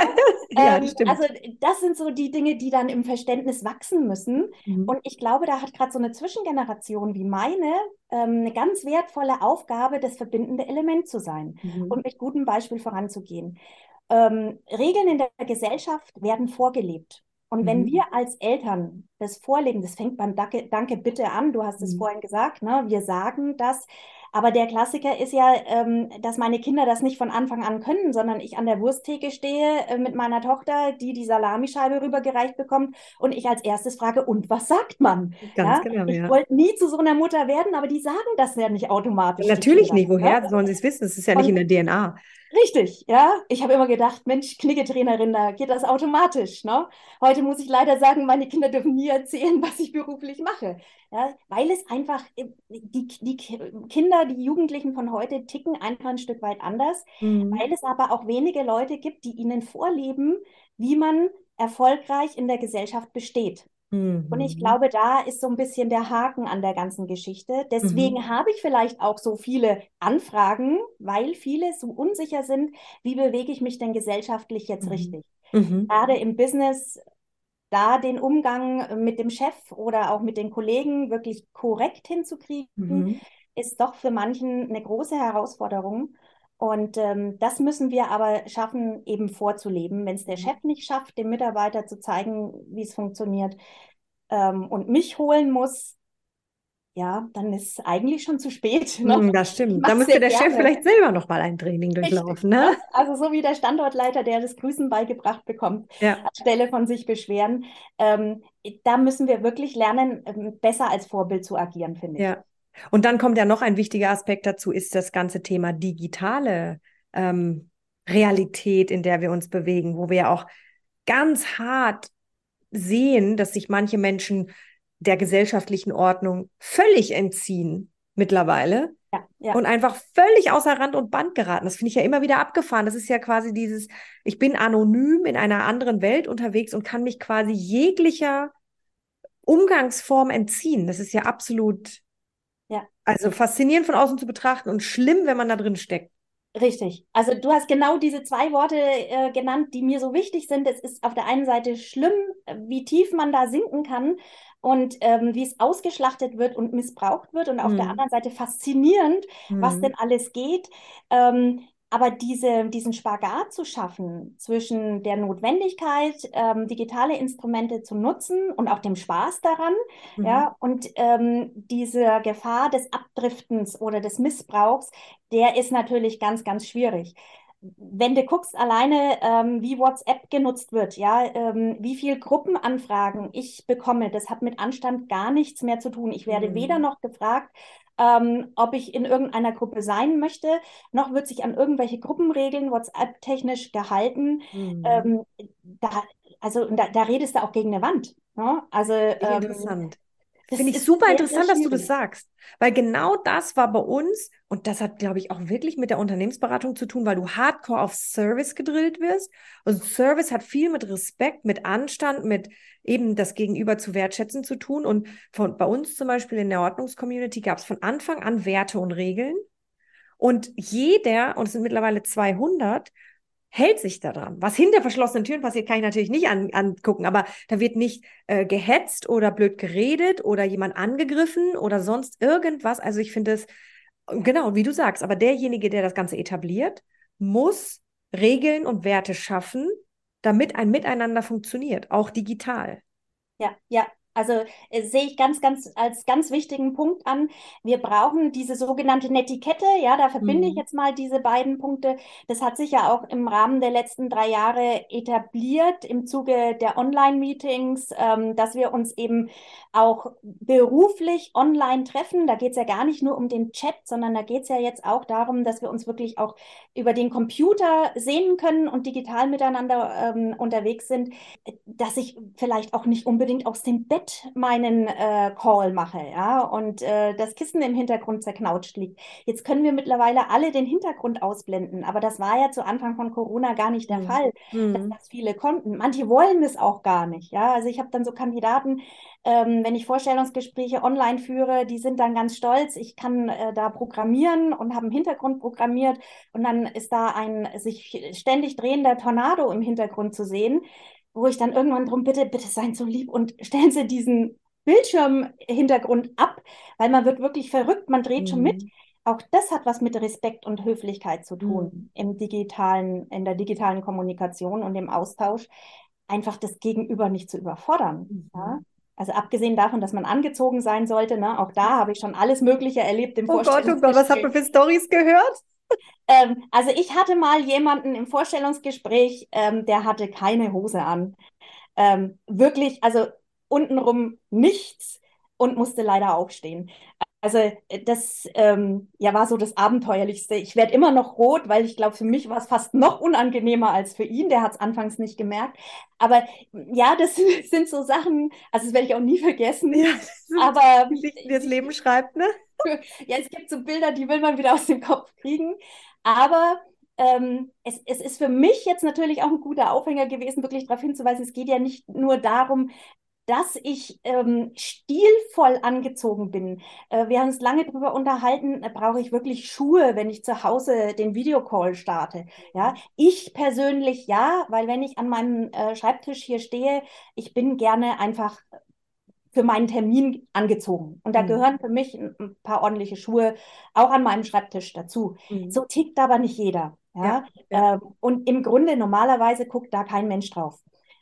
ja? ja ähm, also das sind so die Dinge, die dann im Verständnis wachsen müssen. Mhm. Und ich glaube, da hat gerade so eine Zwischengeneration wie meine ähm, eine ganz wertvolle Aufgabe, das verbindende Element zu sein mhm. und mit gutem Beispiel voranzugehen ähm, Regeln in der Gesellschaft werden vorgelebt. Und wenn mhm. wir als Eltern das vorleben, das fängt beim Danke, Danke bitte an, du hast es mhm. vorhin gesagt, ne? wir sagen das, aber der Klassiker ist ja, ähm, dass meine Kinder das nicht von Anfang an können, sondern ich an der Wursttheke stehe äh, mit meiner Tochter, die die Salamischeibe rübergereicht bekommt und ich als erstes frage, und was sagt man? Ganz ja? genau, ich ja. wollte nie zu so einer Mutter werden, aber die sagen das ja nicht automatisch. Natürlich nicht, woher ja? sollen sie es wissen? Das ist ja nicht und, in der DNA. Richtig, ja. Ich habe immer gedacht, Mensch, Knicketrainerin, da geht das automatisch. Ne? Heute muss ich leider sagen, meine Kinder dürfen nie erzählen, was ich beruflich mache. Ja? Weil es einfach, äh, die, die Kinder, die Jugendlichen von heute ticken einfach ein Stück weit anders, mhm. weil es aber auch wenige Leute gibt, die ihnen vorleben, wie man erfolgreich in der Gesellschaft besteht. Mhm. Und ich mhm. glaube, da ist so ein bisschen der Haken an der ganzen Geschichte. Deswegen mhm. habe ich vielleicht auch so viele Anfragen, weil viele so unsicher sind, wie bewege ich mich denn gesellschaftlich jetzt mhm. richtig. Mhm. Gerade im Business, da den Umgang mit dem Chef oder auch mit den Kollegen wirklich korrekt hinzukriegen, mhm. ist doch für manchen eine große Herausforderung. Und ähm, das müssen wir aber schaffen, eben vorzuleben. Wenn es der mhm. Chef nicht schafft, dem Mitarbeiter zu zeigen, wie es funktioniert ähm, und mich holen muss, ja, dann ist eigentlich schon zu spät. Ne? Mm, das stimmt. Da müsste der gerne. Chef vielleicht selber noch mal ein Training durchlaufen. Ne? Also so wie der Standortleiter, der das Grüßen beigebracht bekommt, ja. anstelle von sich beschweren. Ähm, da müssen wir wirklich lernen, ähm, besser als Vorbild zu agieren, finde ich. Ja. Und dann kommt ja noch ein wichtiger Aspekt dazu, ist das ganze Thema digitale ähm, Realität, in der wir uns bewegen, wo wir auch ganz hart sehen, dass sich manche Menschen der gesellschaftlichen Ordnung völlig entziehen mittlerweile. Ja, ja. Und einfach völlig außer Rand und Band geraten. Das finde ich ja immer wieder abgefahren. Das ist ja quasi dieses, ich bin anonym in einer anderen Welt unterwegs und kann mich quasi jeglicher Umgangsform entziehen. Das ist ja absolut, Ja. also faszinierend von außen zu betrachten und schlimm, wenn man da drin steckt. Richtig. Also du hast genau diese zwei Worte äh, genannt, die mir so wichtig sind. Es ist auf der einen Seite schlimm, äh, wie tief man da sinken kann und ähm, wie es ausgeschlachtet wird und missbraucht wird. Und auf der Hm. anderen Seite faszinierend, was Hm. denn alles geht. Ähm, aber diese, diesen Spagat zu schaffen zwischen der Notwendigkeit, ähm, digitale Instrumente zu nutzen und auch dem Spaß daran, Mhm. ja, und ähm, diese Gefahr des Abdriftens oder des Missbrauchs, der ist natürlich ganz, ganz schwierig. Wenn du guckst alleine, ähm, wie WhatsApp genutzt wird, ja, ähm, wie viel Gruppenanfragen ich bekomme, das hat mit Anstand gar nichts mehr zu tun. Ich werde Mhm. weder noch gefragt, ähm, ob ich in irgendeiner Gruppe sein möchte, noch wird sich an irgendwelche Gruppenregeln WhatsApp-technisch gehalten. Mhm. Ähm, da, also da, da redest du auch gegen eine Wand. Ne? Also ähm, interessant. Das Finde ich super interessant, dass du das sagst. Weil genau das war bei uns, und das hat, glaube ich, auch wirklich mit der Unternehmensberatung zu tun, weil du hardcore auf Service gedrillt wirst. Und Service hat viel mit Respekt, mit Anstand, mit eben das Gegenüber zu wertschätzen zu tun. Und von, bei uns zum Beispiel in der Ordnungscommunity gab es von Anfang an Werte und Regeln. Und jeder, und es sind mittlerweile 200, hält sich daran. Was hinter verschlossenen Türen passiert, kann ich natürlich nicht an, angucken, aber da wird nicht äh, gehetzt oder blöd geredet oder jemand angegriffen oder sonst irgendwas. Also ich finde es, genau, wie du sagst, aber derjenige, der das Ganze etabliert, muss Regeln und Werte schaffen, damit ein Miteinander funktioniert, auch digital. Ja, ja. Also äh, sehe ich ganz, ganz als ganz wichtigen Punkt an. Wir brauchen diese sogenannte Netiquette. Ja, da verbinde ich Mhm. jetzt mal diese beiden Punkte. Das hat sich ja auch im Rahmen der letzten drei Jahre etabliert im Zuge der Online-Meetings, ähm, dass wir uns eben auch beruflich online treffen. Da geht es ja gar nicht nur um den Chat, sondern da geht es ja jetzt auch darum, dass wir uns wirklich auch über den Computer sehen können und digital miteinander ähm, unterwegs sind dass ich vielleicht auch nicht unbedingt aus dem Bett meinen äh, Call mache, ja, und äh, das Kissen im Hintergrund zerknautscht liegt. Jetzt können wir mittlerweile alle den Hintergrund ausblenden, aber das war ja zu Anfang von Corona gar nicht der Mhm. Fall, dass Mhm. das viele konnten. Manche wollen es auch gar nicht, ja. Also ich habe dann so Kandidaten, ähm, wenn ich Vorstellungsgespräche online führe, die sind dann ganz stolz, ich kann äh, da programmieren und habe einen Hintergrund programmiert und dann ist da ein sich ständig drehender Tornado im Hintergrund zu sehen wo ich dann irgendwann drum bitte, bitte seien so lieb und stellen Sie diesen Bildschirmhintergrund ab, weil man wird wirklich verrückt, man dreht schon mit. Mhm. Auch das hat was mit Respekt und Höflichkeit zu Mhm. tun im digitalen, in der digitalen Kommunikation und im Austausch. Einfach das Gegenüber nicht zu überfordern. Ja? Mhm. Also abgesehen davon, dass man angezogen sein sollte, ne, auch da habe ich schon alles Mögliche erlebt im Oh Gott, oh Gott, was hat man für Stories gehört? Ähm, also ich hatte mal jemanden im Vorstellungsgespräch, ähm, der hatte keine Hose an. Ähm, wirklich, also untenrum nichts und musste leider aufstehen. Also äh, das ähm, ja, war so das Abenteuerlichste. Ich werde immer noch rot, weil ich glaube, für mich war es fast noch unangenehmer als für ihn. Der hat es anfangs nicht gemerkt. Aber ja, das sind so Sachen, also das werde ich auch nie vergessen. Ja, das Aber die das Leben schreibt, ne? ja, es gibt so Bilder, die will man wieder aus dem Kopf kriegen. Aber ähm, es, es ist für mich jetzt natürlich auch ein guter Aufhänger gewesen, wirklich darauf hinzuweisen, es geht ja nicht nur darum, dass ich ähm, stilvoll angezogen bin. Äh, wir haben uns lange darüber unterhalten, äh, brauche ich wirklich Schuhe, wenn ich zu Hause den Videocall starte. Ja, ich persönlich ja, weil wenn ich an meinem äh, Schreibtisch hier stehe, ich bin gerne einfach für meinen Termin angezogen. Und da Mhm. gehören für mich ein, paar ordentliche Schuhe auch an meinem Schreibtisch dazu. Mhm. So tickt aber nicht jeder. Ja? Ja. Ähm, und im Grunde normalerweise guckt da kein Mensch drauf.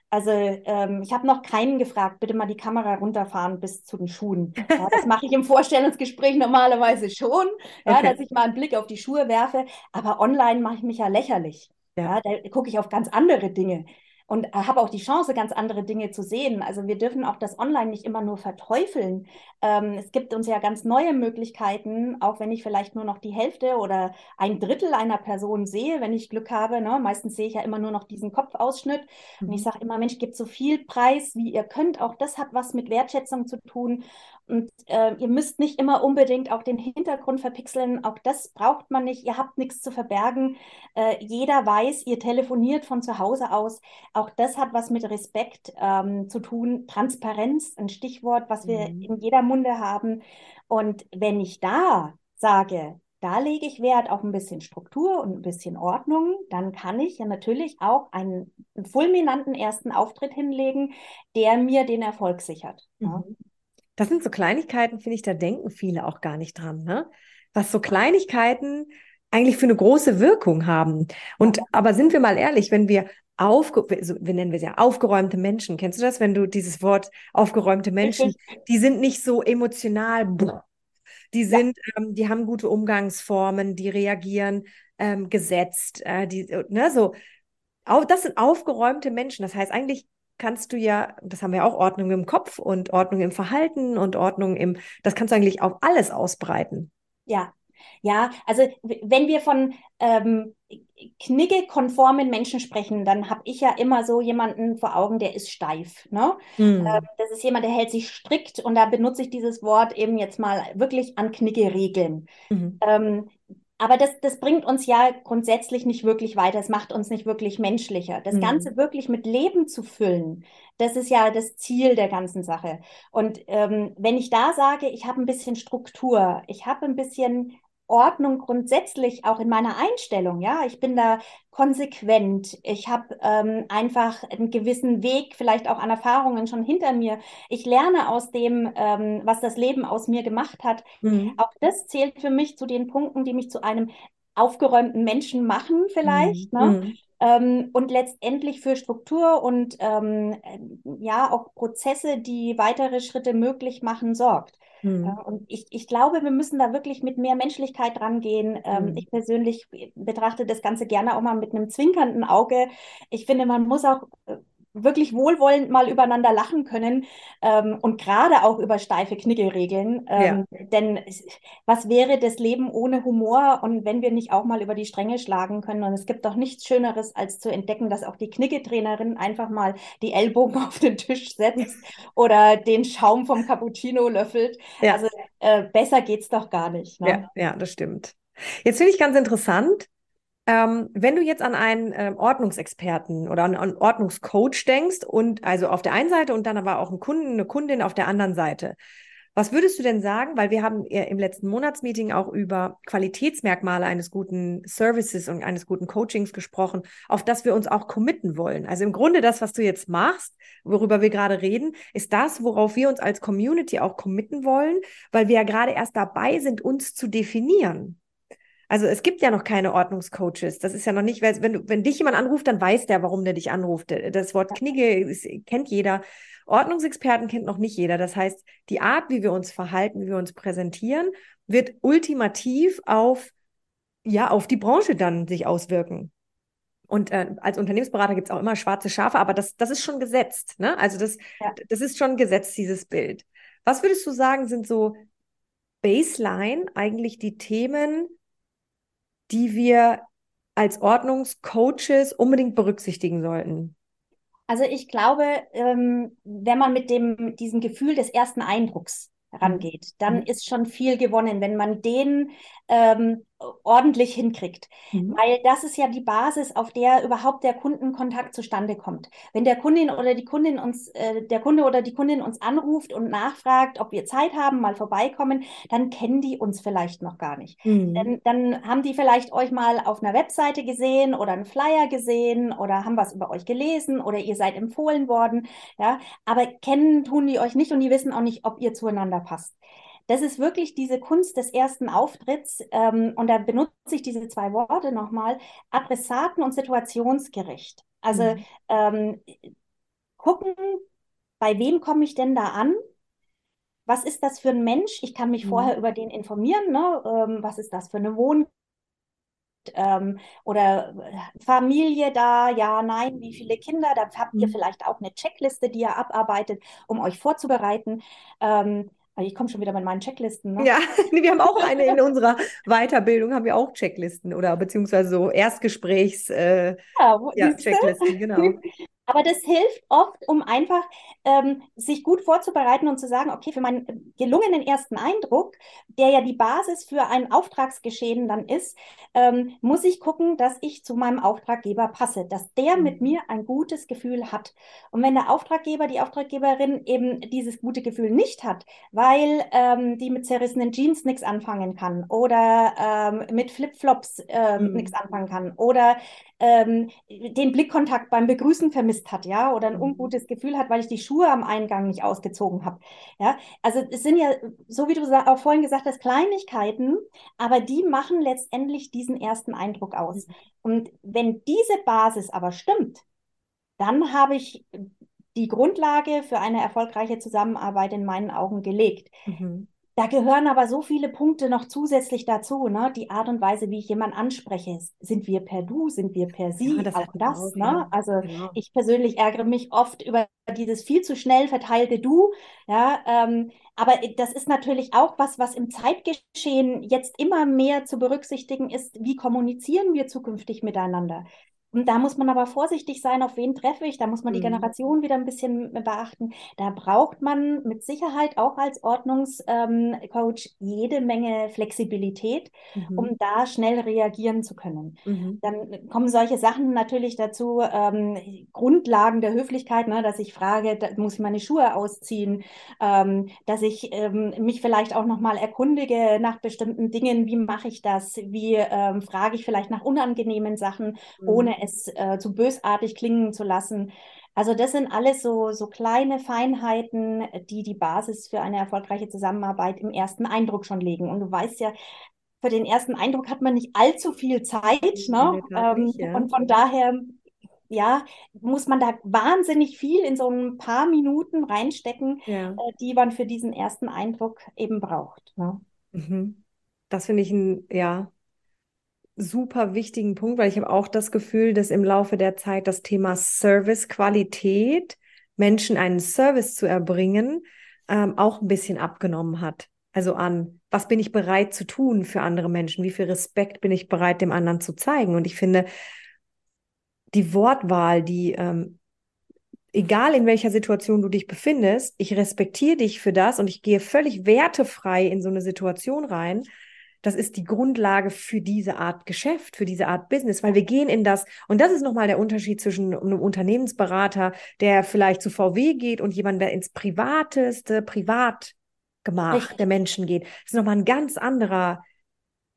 Also ähm, ich habe noch keinen gefragt, bitte mal die Kamera runterfahren bis zu den Schuhen. Ja, das mache ich im Vorstellungsgespräch normalerweise schon, ja, Okay. dass ich mal einen Blick auf die Schuhe werfe. Aber online mache ich mich ja lächerlich. Ja, da gucke ich auf ganz andere Dinge. Und äh, habe auch die Chance, ganz andere Dinge zu sehen. Also wir dürfen auch das Online nicht immer nur verteufeln. Ähm, es gibt uns ja ganz neue Möglichkeiten, auch wenn ich vielleicht nur noch die Hälfte oder ein Drittel einer Person sehe, wenn ich Glück habe. Ne? Meistens sehe ich ja immer nur noch diesen Kopfausschnitt. Mhm. Und ich mhm. sage immer, Mensch, gibt so viel Preis, wie ihr könnt. Auch das hat was mit Wertschätzung zu tun. Und äh, ihr müsst nicht immer unbedingt auch den Hintergrund verpixeln. Auch das braucht man nicht. Ihr habt nichts zu verbergen. Äh, jeder weiß, ihr telefoniert von zu Hause aus. Auch das hat was mit Respekt ähm, zu tun. Transparenz, ein Stichwort, was wir mhm. in jeder Munde haben. Und wenn ich da sage, da lege ich Wert auf ein bisschen Struktur und ein bisschen Ordnung. Dann kann ich ja natürlich auch einen fulminanten ersten Auftritt hinlegen, der mir den Erfolg sichert. Mhm. Das sind so Kleinigkeiten, finde ich, da denken viele auch gar nicht dran, ne? Was so Kleinigkeiten eigentlich für eine große Wirkung haben. Und aber sind wir mal ehrlich, wenn wir aufge, wir nennen wir es ja aufgeräumte Menschen. Kennst du das, wenn du dieses Wort aufgeräumte Menschen, die sind nicht so emotional, die sind, ja. ähm, die haben gute Umgangsformen, die reagieren ähm, gesetzt, äh, die, ne, so. Das sind aufgeräumte Menschen. Das heißt, eigentlich kannst du ja, das haben wir auch, Ordnung im Kopf und Ordnung im Verhalten und Ordnung im, das kannst du eigentlich auf alles ausbreiten. Ja, ja, also wenn wir von ähm, knigge-konformen Menschen sprechen, dann habe ich ja immer so jemanden vor Augen, der ist steif. Ne? Mhm. Ähm, das ist jemand, der hält sich strikt und da benutze ich dieses Wort eben jetzt mal wirklich an Knigge-Regeln. Mhm. Ähm, aber das, das bringt uns ja grundsätzlich nicht wirklich weiter. Es macht uns nicht wirklich menschlicher. Das mhm. Ganze wirklich mit Leben zu füllen, das ist ja das Ziel der ganzen Sache. Und ähm, wenn ich da sage, ich habe ein bisschen Struktur, ich habe ein bisschen Ordnung grundsätzlich auch in meiner Einstellung. Ja, ich bin da konsequent. Ich habe ähm, einfach einen gewissen Weg, vielleicht auch an Erfahrungen schon hinter mir. Ich lerne aus dem, ähm, was das Leben aus mir gemacht hat. Mhm. Auch das zählt für mich zu den Punkten, die mich zu einem aufgeräumten Menschen machen, vielleicht. Mhm. Ne? Mhm. Ähm, und letztendlich für Struktur und ähm, ja auch Prozesse, die weitere Schritte möglich machen, sorgt. Mhm. und ich, ich glaube, wir müssen da wirklich mit mehr Menschlichkeit rangehen. Ähm, mhm. Ich persönlich betrachte das Ganze gerne auch mal mit einem zwinkernden Auge. Ich finde, man muss auch äh, wirklich wohlwollend mal übereinander lachen können ähm, und gerade auch über steife Knickelregeln. Ähm, ja. Denn was wäre das Leben ohne Humor und wenn wir nicht auch mal über die Stränge schlagen können? Und es gibt doch nichts Schöneres, als zu entdecken, dass auch die Knicketrainerin einfach mal die Ellbogen auf den Tisch setzt oder den Schaum vom Cappuccino löffelt. Ja. Also äh, besser geht's doch gar nicht. Ne? Ja, ja, das stimmt. Jetzt finde ich ganz interessant, ähm, wenn du jetzt an einen ähm, Ordnungsexperten oder an einen Ordnungscoach denkst und also auf der einen Seite und dann aber auch einen Kunden, eine Kundin auf der anderen Seite, was würdest du denn sagen? Weil wir haben im letzten Monatsmeeting auch über Qualitätsmerkmale eines guten Services und eines guten Coachings gesprochen, auf das wir uns auch committen wollen. Also im Grunde das, was du jetzt machst, worüber wir gerade reden, ist das, worauf wir uns als Community auch committen wollen, weil wir ja gerade erst dabei sind, uns zu definieren. Also es gibt ja noch keine Ordnungscoaches. Das ist ja noch nicht, wenn du, wenn dich jemand anruft, dann weiß der, warum der dich anruft. Das Wort Knigge kennt jeder. Ordnungsexperten kennt noch nicht jeder. Das heißt, die Art, wie wir uns verhalten, wie wir uns präsentieren, wird ultimativ auf, ja, auf die Branche dann sich auswirken. Und äh, als Unternehmensberater gibt es auch immer schwarze Schafe, aber das, das ist schon gesetzt. Ne? Also das, ja. das ist schon gesetzt, dieses Bild. Was würdest du sagen, sind so Baseline eigentlich die Themen, die wir als Ordnungscoaches unbedingt berücksichtigen sollten? Also ich glaube, ähm, wenn man mit dem, diesem Gefühl des ersten Eindrucks rangeht, dann mhm. ist schon viel gewonnen, wenn man den ähm, ordentlich hinkriegt. Mhm. Weil das ist ja die Basis, auf der überhaupt der Kundenkontakt zustande kommt. Wenn der Kundin oder die Kundin uns, äh, der Kunde oder die Kundin uns anruft und nachfragt, ob wir Zeit haben, mal vorbeikommen, dann kennen die uns vielleicht noch gar nicht. Mhm. Dann, dann haben die vielleicht euch mal auf einer Webseite gesehen oder einen Flyer gesehen oder haben was über euch gelesen oder ihr seid empfohlen worden. Ja, aber kennen tun die euch nicht und die wissen auch nicht, ob ihr zueinander passt. Das ist wirklich diese Kunst des ersten Auftritts. Ähm, und da benutze ich diese zwei Worte nochmal, adressaten- und situationsgerecht. Also mhm. ähm, gucken, bei wem komme ich denn da an? Was ist das für ein Mensch? Ich kann mich mhm. vorher über den informieren. Ne? Ähm, was ist das für eine Wohn gibt ähm, oder äh, Familie da, ja, nein, wie viele Kinder, da habt ihr mhm. vielleicht auch eine Checkliste, die ihr abarbeitet, um euch vorzubereiten. Ähm, ich komme schon wieder mit meinen Checklisten. Ne? Ja, wir haben auch eine in unserer Weiterbildung, haben wir auch Checklisten oder beziehungsweise so Erstgesprächs äh, ja, ja, Checklisten, genau. Aber das hilft oft, um einfach ähm, sich gut vorzubereiten und zu sagen, okay, für meinen gelungenen ersten Eindruck, der ja die Basis für ein Auftragsgeschehen dann ist, ähm, muss ich gucken, dass ich zu meinem Auftraggeber passe, dass der mhm. mit mir ein gutes Gefühl hat. Und wenn der Auftraggeber, die Auftraggeberin eben dieses gute Gefühl nicht hat, weil ähm, die mit zerrissenen Jeans nichts anfangen kann oder ähm, mit Flipflops äh, mhm. nichts anfangen kann oder ähm, den Blickkontakt beim Begrüßen vermisst hat, ja, oder ein mhm. ungutes Gefühl hat, weil ich die Schuhe am Eingang nicht ausgezogen habe. Ja, also es sind ja, so wie du auch vorhin gesagt hast, Kleinigkeiten, aber die machen letztendlich diesen ersten Eindruck aus. Mhm. Und wenn diese Basis aber stimmt, dann habe ich die Grundlage für eine erfolgreiche Zusammenarbeit in meinen Augen gelegt. Mhm. Da gehören aber so viele Punkte noch zusätzlich dazu, ne? Die Art und Weise, wie ich jemanden anspreche. Sind wir per Du, sind wir per Sie? Ja, das auch das, auch, ne? Ja. Also genau. ich persönlich ärgere mich oft über dieses viel zu schnell verteilte Du, ja. Ähm, aber das ist natürlich auch was, was im Zeitgeschehen jetzt immer mehr zu berücksichtigen ist. Wie kommunizieren wir zukünftig miteinander? Und da muss man aber vorsichtig sein, auf wen treffe ich. Da muss man die mhm. Generation wieder ein bisschen beachten. Da braucht man mit Sicherheit auch als Ordnungscoach ähm, jede Menge Flexibilität, mhm. um da schnell reagieren zu können. Mhm. Dann kommen solche Sachen natürlich dazu, ähm, Grundlagen der Höflichkeit, ne, dass ich frage, da muss ich meine Schuhe ausziehen, ähm, dass ich ähm, mich vielleicht auch nochmal erkundige nach bestimmten Dingen. Wie mache ich das? Wie ähm, frage ich vielleicht nach unangenehmen Sachen, ohne es äh, zu bösartig klingen zu lassen. Also das sind alles so, so kleine Feinheiten, die die Basis für eine erfolgreiche Zusammenarbeit im ersten Eindruck schon legen. Und du weißt ja, für den ersten Eindruck hat man nicht allzu viel Zeit. Ne? Ähm, nicht, ja. Und von daher ja, muss man da wahnsinnig viel in so ein paar Minuten reinstecken, ja. äh, die man für diesen ersten Eindruck eben braucht. Ne? Mhm. Das finde ich ein, ja, super wichtigen Punkt, weil ich habe auch das Gefühl, dass im Laufe der Zeit das Thema Servicequalität, Menschen einen Service zu erbringen, ähm, auch ein bisschen abgenommen hat. Also an, was bin ich bereit zu tun für andere Menschen? Wie viel Respekt bin ich bereit, dem anderen zu zeigen? Und ich finde, die Wortwahl, die, ähm, egal in welcher Situation du dich befindest, ich respektiere dich für das und ich gehe völlig wertefrei in so eine Situation rein, das ist die Grundlage für diese Art Geschäft, für diese Art Business, weil wir gehen in das, und das ist nochmal der Unterschied zwischen einem Unternehmensberater, der vielleicht zu VW geht und jemand, der ins privateste Privatgemach Richtig. der Menschen geht. Das ist nochmal ein ganz anderer,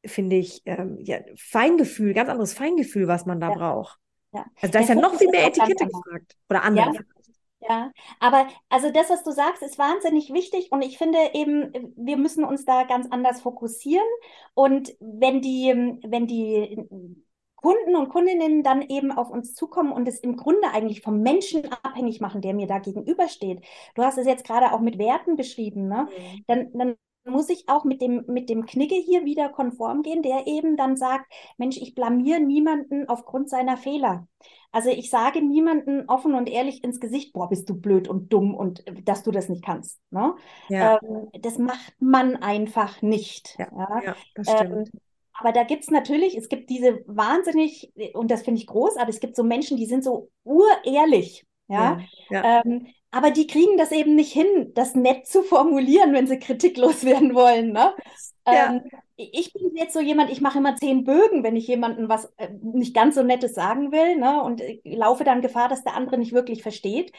finde ich, ähm, ja, Feingefühl, ganz anderes Feingefühl, was man da ja. braucht. Ja. Also da ist ja noch viel mehr Etikette gefragt. Oder andere. Ja. Ja, aber also das, was du sagst, ist wahnsinnig wichtig und ich finde eben, wir müssen uns da ganz anders fokussieren und wenn die, wenn die Kunden und Kundinnen dann eben auf uns zukommen und es im Grunde eigentlich vom Menschen abhängig machen, der mir da gegenübersteht. Du hast es jetzt gerade auch mit Werten beschrieben, ne? Mhm. Dann, dann muss ich auch mit dem, mit dem Knigge hier wieder konform gehen, der eben dann sagt, Mensch, ich blamier niemanden aufgrund seiner Fehler. Also ich sage niemanden offen und ehrlich ins Gesicht, boah, bist du blöd und dumm und äh, dass du das nicht kannst. Ne? Ja. Ähm, das macht man einfach nicht. Ja, ja. ja das stimmt. Ähm, aber da gibt es natürlich, es gibt diese wahnsinnig, und das finde ich großartig, es gibt so Menschen, die sind so urehrlich. Ja, ja, ähm, aber die kriegen das eben nicht hin, das nett zu formulieren, wenn sie kritiklos werden wollen. Ne? Ja. Ähm, ich bin jetzt so jemand, ich mache immer zehn Bögen, wenn ich jemandem was äh, nicht ganz so Nettes sagen will, ne? Und laufe dann Gefahr, dass der andere nicht wirklich versteht.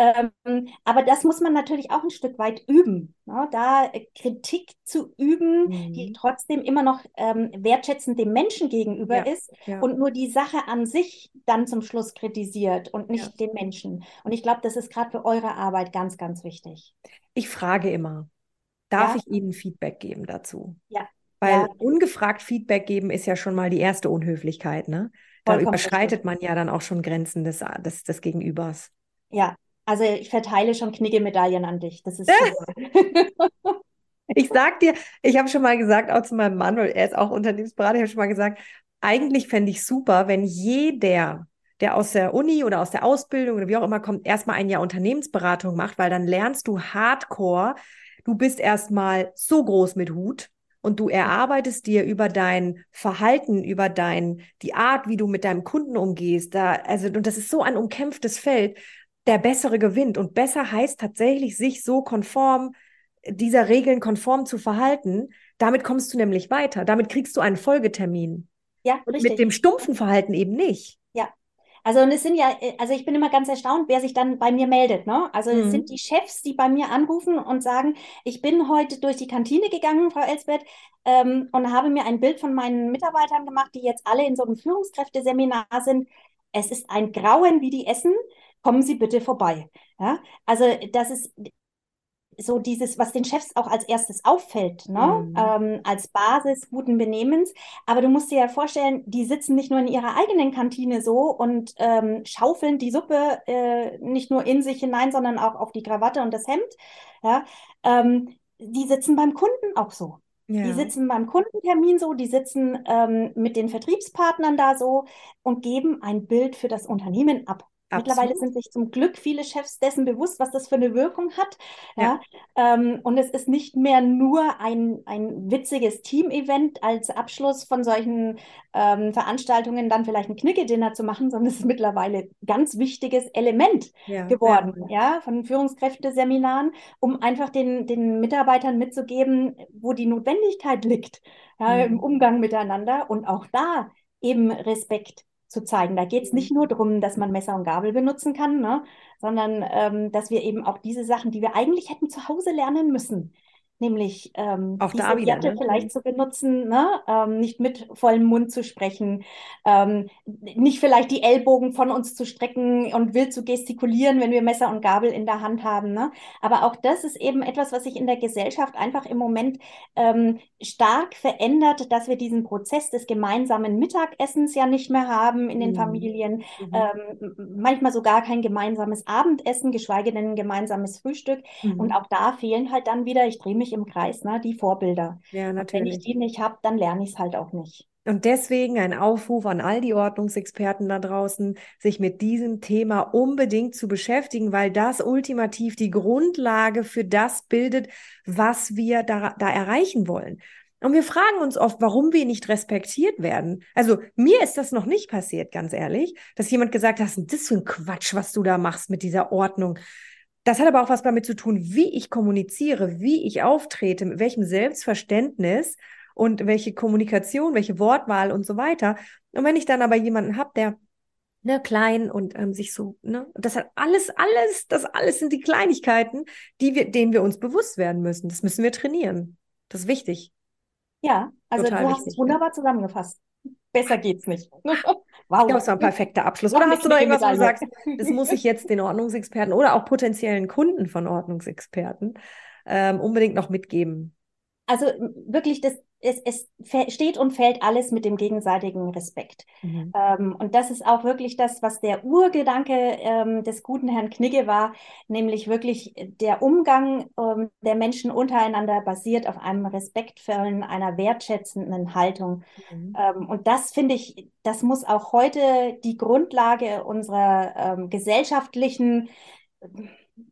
Ähm, aber das muss man natürlich auch ein Stück weit üben, ne? da äh, Kritik zu üben, mhm. die trotzdem immer noch ähm, wertschätzend dem Menschen gegenüber ja, ist ja. und nur die Sache an sich dann zum Schluss kritisiert und nicht ja. den Menschen. Und ich glaube, das ist gerade für eure Arbeit ganz, ganz wichtig. Ich frage immer, darf ich Ihnen Feedback geben dazu? Ja. Weil ungefragt Feedback geben ist ja schon mal die erste Unhöflichkeit, ne? Da Vollkommen überschreitet richtig. man ja dann auch schon Grenzen des, des, des Gegenübers. Ja, also ich verteile schon Knigge-Medaillen an dich. Das ist Ich sag dir, ich habe schon mal gesagt, auch zu meinem Mann, weil er ist auch Unternehmensberater, ich habe schon mal gesagt, eigentlich fände ich super, wenn jeder, der aus der Uni oder aus der Ausbildung oder wie auch immer kommt, erstmal ein Jahr Unternehmensberatung macht, weil dann lernst du hardcore. Du bist erstmal so groß mit Hut und du erarbeitest dir über dein Verhalten, über dein, die Art, wie du mit deinem Kunden umgehst. Da, also, und das ist so ein umkämpftes Feld. Der Bessere gewinnt. Und besser heißt tatsächlich, sich so konform dieser Regeln konform zu verhalten. Damit kommst du nämlich weiter. Damit kriegst du einen Folgetermin. Ja, richtig. Mit dem stumpfen Verhalten eben nicht. Ja. Also und es sind ja, also ich bin immer ganz erstaunt, wer sich dann bei mir meldet. Ne? Also mhm. es sind die Chefs, die bei mir anrufen und sagen, ich bin heute durch die Kantine gegangen, Frau Elsbeth, ähm, und habe mir ein Bild von meinen Mitarbeitern gemacht, die jetzt alle in so einem Führungskräfteseminar sind. Es ist ein Grauen, wie die essen. Kommen Sie bitte vorbei. Ja? Also das ist so dieses, was den Chefs auch als erstes auffällt, ne? Mhm. Ähm, als Basis guten Benehmens. Aber du musst dir ja vorstellen, die sitzen nicht nur in ihrer eigenen Kantine so und ähm, schaufeln die Suppe äh, nicht nur in sich hinein, sondern auch auf die Krawatte und das Hemd. Ja? Ähm, die sitzen beim Kunden auch so. Ja. Die sitzen beim Kundentermin so, die sitzen ähm, mit den Vertriebspartnern da so und geben ein Bild für das Unternehmen ab. Mittlerweile sind sich zum Glück viele Chefs dessen bewusst, was das für eine Wirkung hat. Ja. ja. Ähm, und es ist nicht mehr nur ein, ein witziges Team-Event als Abschluss von solchen ähm, Veranstaltungen, dann vielleicht ein Knicke-Dinner zu machen, sondern es ist mittlerweile ein ganz wichtiges Element ja. geworden, ja. ja, von Führungskräfteseminaren, um einfach den, den Mitarbeitern mitzugeben, wo die Notwendigkeit liegt, ja, mhm. im Umgang miteinander und auch da eben Respekt zu zeigen. Da geht es nicht nur darum, dass man Messer und Gabel benutzen kann, ne? sondern ähm, dass wir eben auch diese Sachen, die wir eigentlich hätten zu Hause lernen müssen, nämlich ähm, Auch diese wieder, Werte ne? vielleicht mhm. zu benutzen, ne? ähm, nicht mit vollem Mund zu sprechen, ähm, nicht vielleicht die Ellbogen von uns zu strecken und wild zu gestikulieren, wenn wir Messer und Gabel in der Hand haben. Ne? Aber auch das ist eben etwas, was sich in der Gesellschaft einfach im Moment ähm, stark verändert, dass wir diesen Prozess des gemeinsamen Mittagessens ja nicht mehr haben in den mhm. Familien, mhm. Ähm, manchmal sogar kein gemeinsames Abendessen, geschweige denn ein gemeinsames Frühstück. Mhm. Und auch da fehlen halt dann wieder, ich drehe mich im Kreis, ne, die Vorbilder. Ja, natürlich. Und wenn ich die nicht habe, dann lerne ich es halt auch nicht. Und deswegen ein Aufruf an all die Ordnungsexperten da draußen, sich mit diesem Thema unbedingt zu beschäftigen, weil das ultimativ die Grundlage für das bildet, was wir da, da erreichen wollen. Und wir fragen uns oft, warum wir nicht respektiert werden. Also mir ist das noch nicht passiert, ganz ehrlich, dass jemand gesagt hat, das ist so ein Quatsch, was du da machst mit dieser Ordnung. Das hat aber auch was damit zu tun, wie ich kommuniziere, wie ich auftrete, mit welchem Selbstverständnis und welche Kommunikation, welche Wortwahl und so weiter. Und wenn ich dann aber jemanden habe, der ne, klein und ähm, sich so, ne, das hat alles, alles, das alles sind die Kleinigkeiten, die wir, denen wir uns bewusst werden müssen. Das müssen wir trainieren. Das ist wichtig. Ja, also Total du hast es wunderbar zusammengefasst. Besser geht's nicht. Wow. Ja, das war ein perfekter Abschluss. Oder hast du noch irgendwas, wo du sagst, das muss ich jetzt den Ordnungsexperten oder auch potenziellen Kunden von Ordnungsexperten ähm, unbedingt noch mitgeben? Also wirklich, das, es, es steht und fällt alles mit dem gegenseitigen Respekt. Mhm. Ähm, und das ist auch wirklich das, was der Urgedanke ähm, des guten Herrn Knigge war, nämlich wirklich der Umgang ähm, der Menschen untereinander basiert auf einem respektvollen, einer wertschätzenden Haltung. Mhm. Ähm, und das finde ich, das muss auch heute die Grundlage unserer ähm, gesellschaftlichen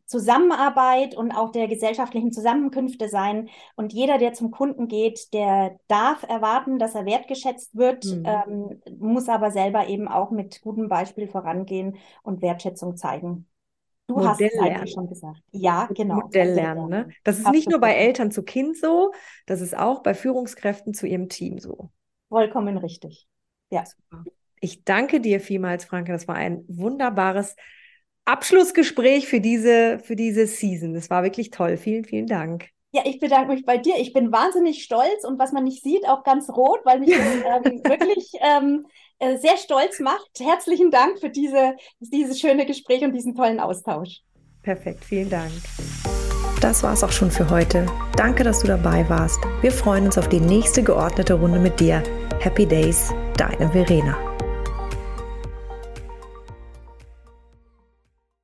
Zusammenarbeit und auch der gesellschaftlichen Zusammenkünfte sein. Und jeder, der zum Kunden geht, der darf erwarten, dass er wertgeschätzt wird, mhm. ähm, muss aber selber eben auch mit gutem Beispiel vorangehen und Wertschätzung zeigen. Du Modell hast es eigentlich schon gesagt. Ja, genau. Modell lernen. Ne? Das ist nicht nur bei Eltern zu Kind so, das ist auch bei Führungskräften zu ihrem Team so. Vollkommen richtig. Ja. Ich danke dir vielmals, Franke. Das war ein wunderbares Abschlussgespräch für diese, für diese Season. Das war wirklich toll. Vielen, vielen Dank. Ja, ich bedanke mich bei dir. Ich bin wahnsinnig stolz und was man nicht sieht, auch ganz rot, weil mich das ähm, wirklich ähm, äh, sehr stolz macht. Herzlichen Dank für diese, dieses schöne Gespräch und diesen tollen Austausch. Perfekt, vielen Dank. Das war's auch schon für heute. Danke, dass du dabei warst. Wir freuen uns auf die nächste geordnete Runde mit dir. Happy Days, deine Verena.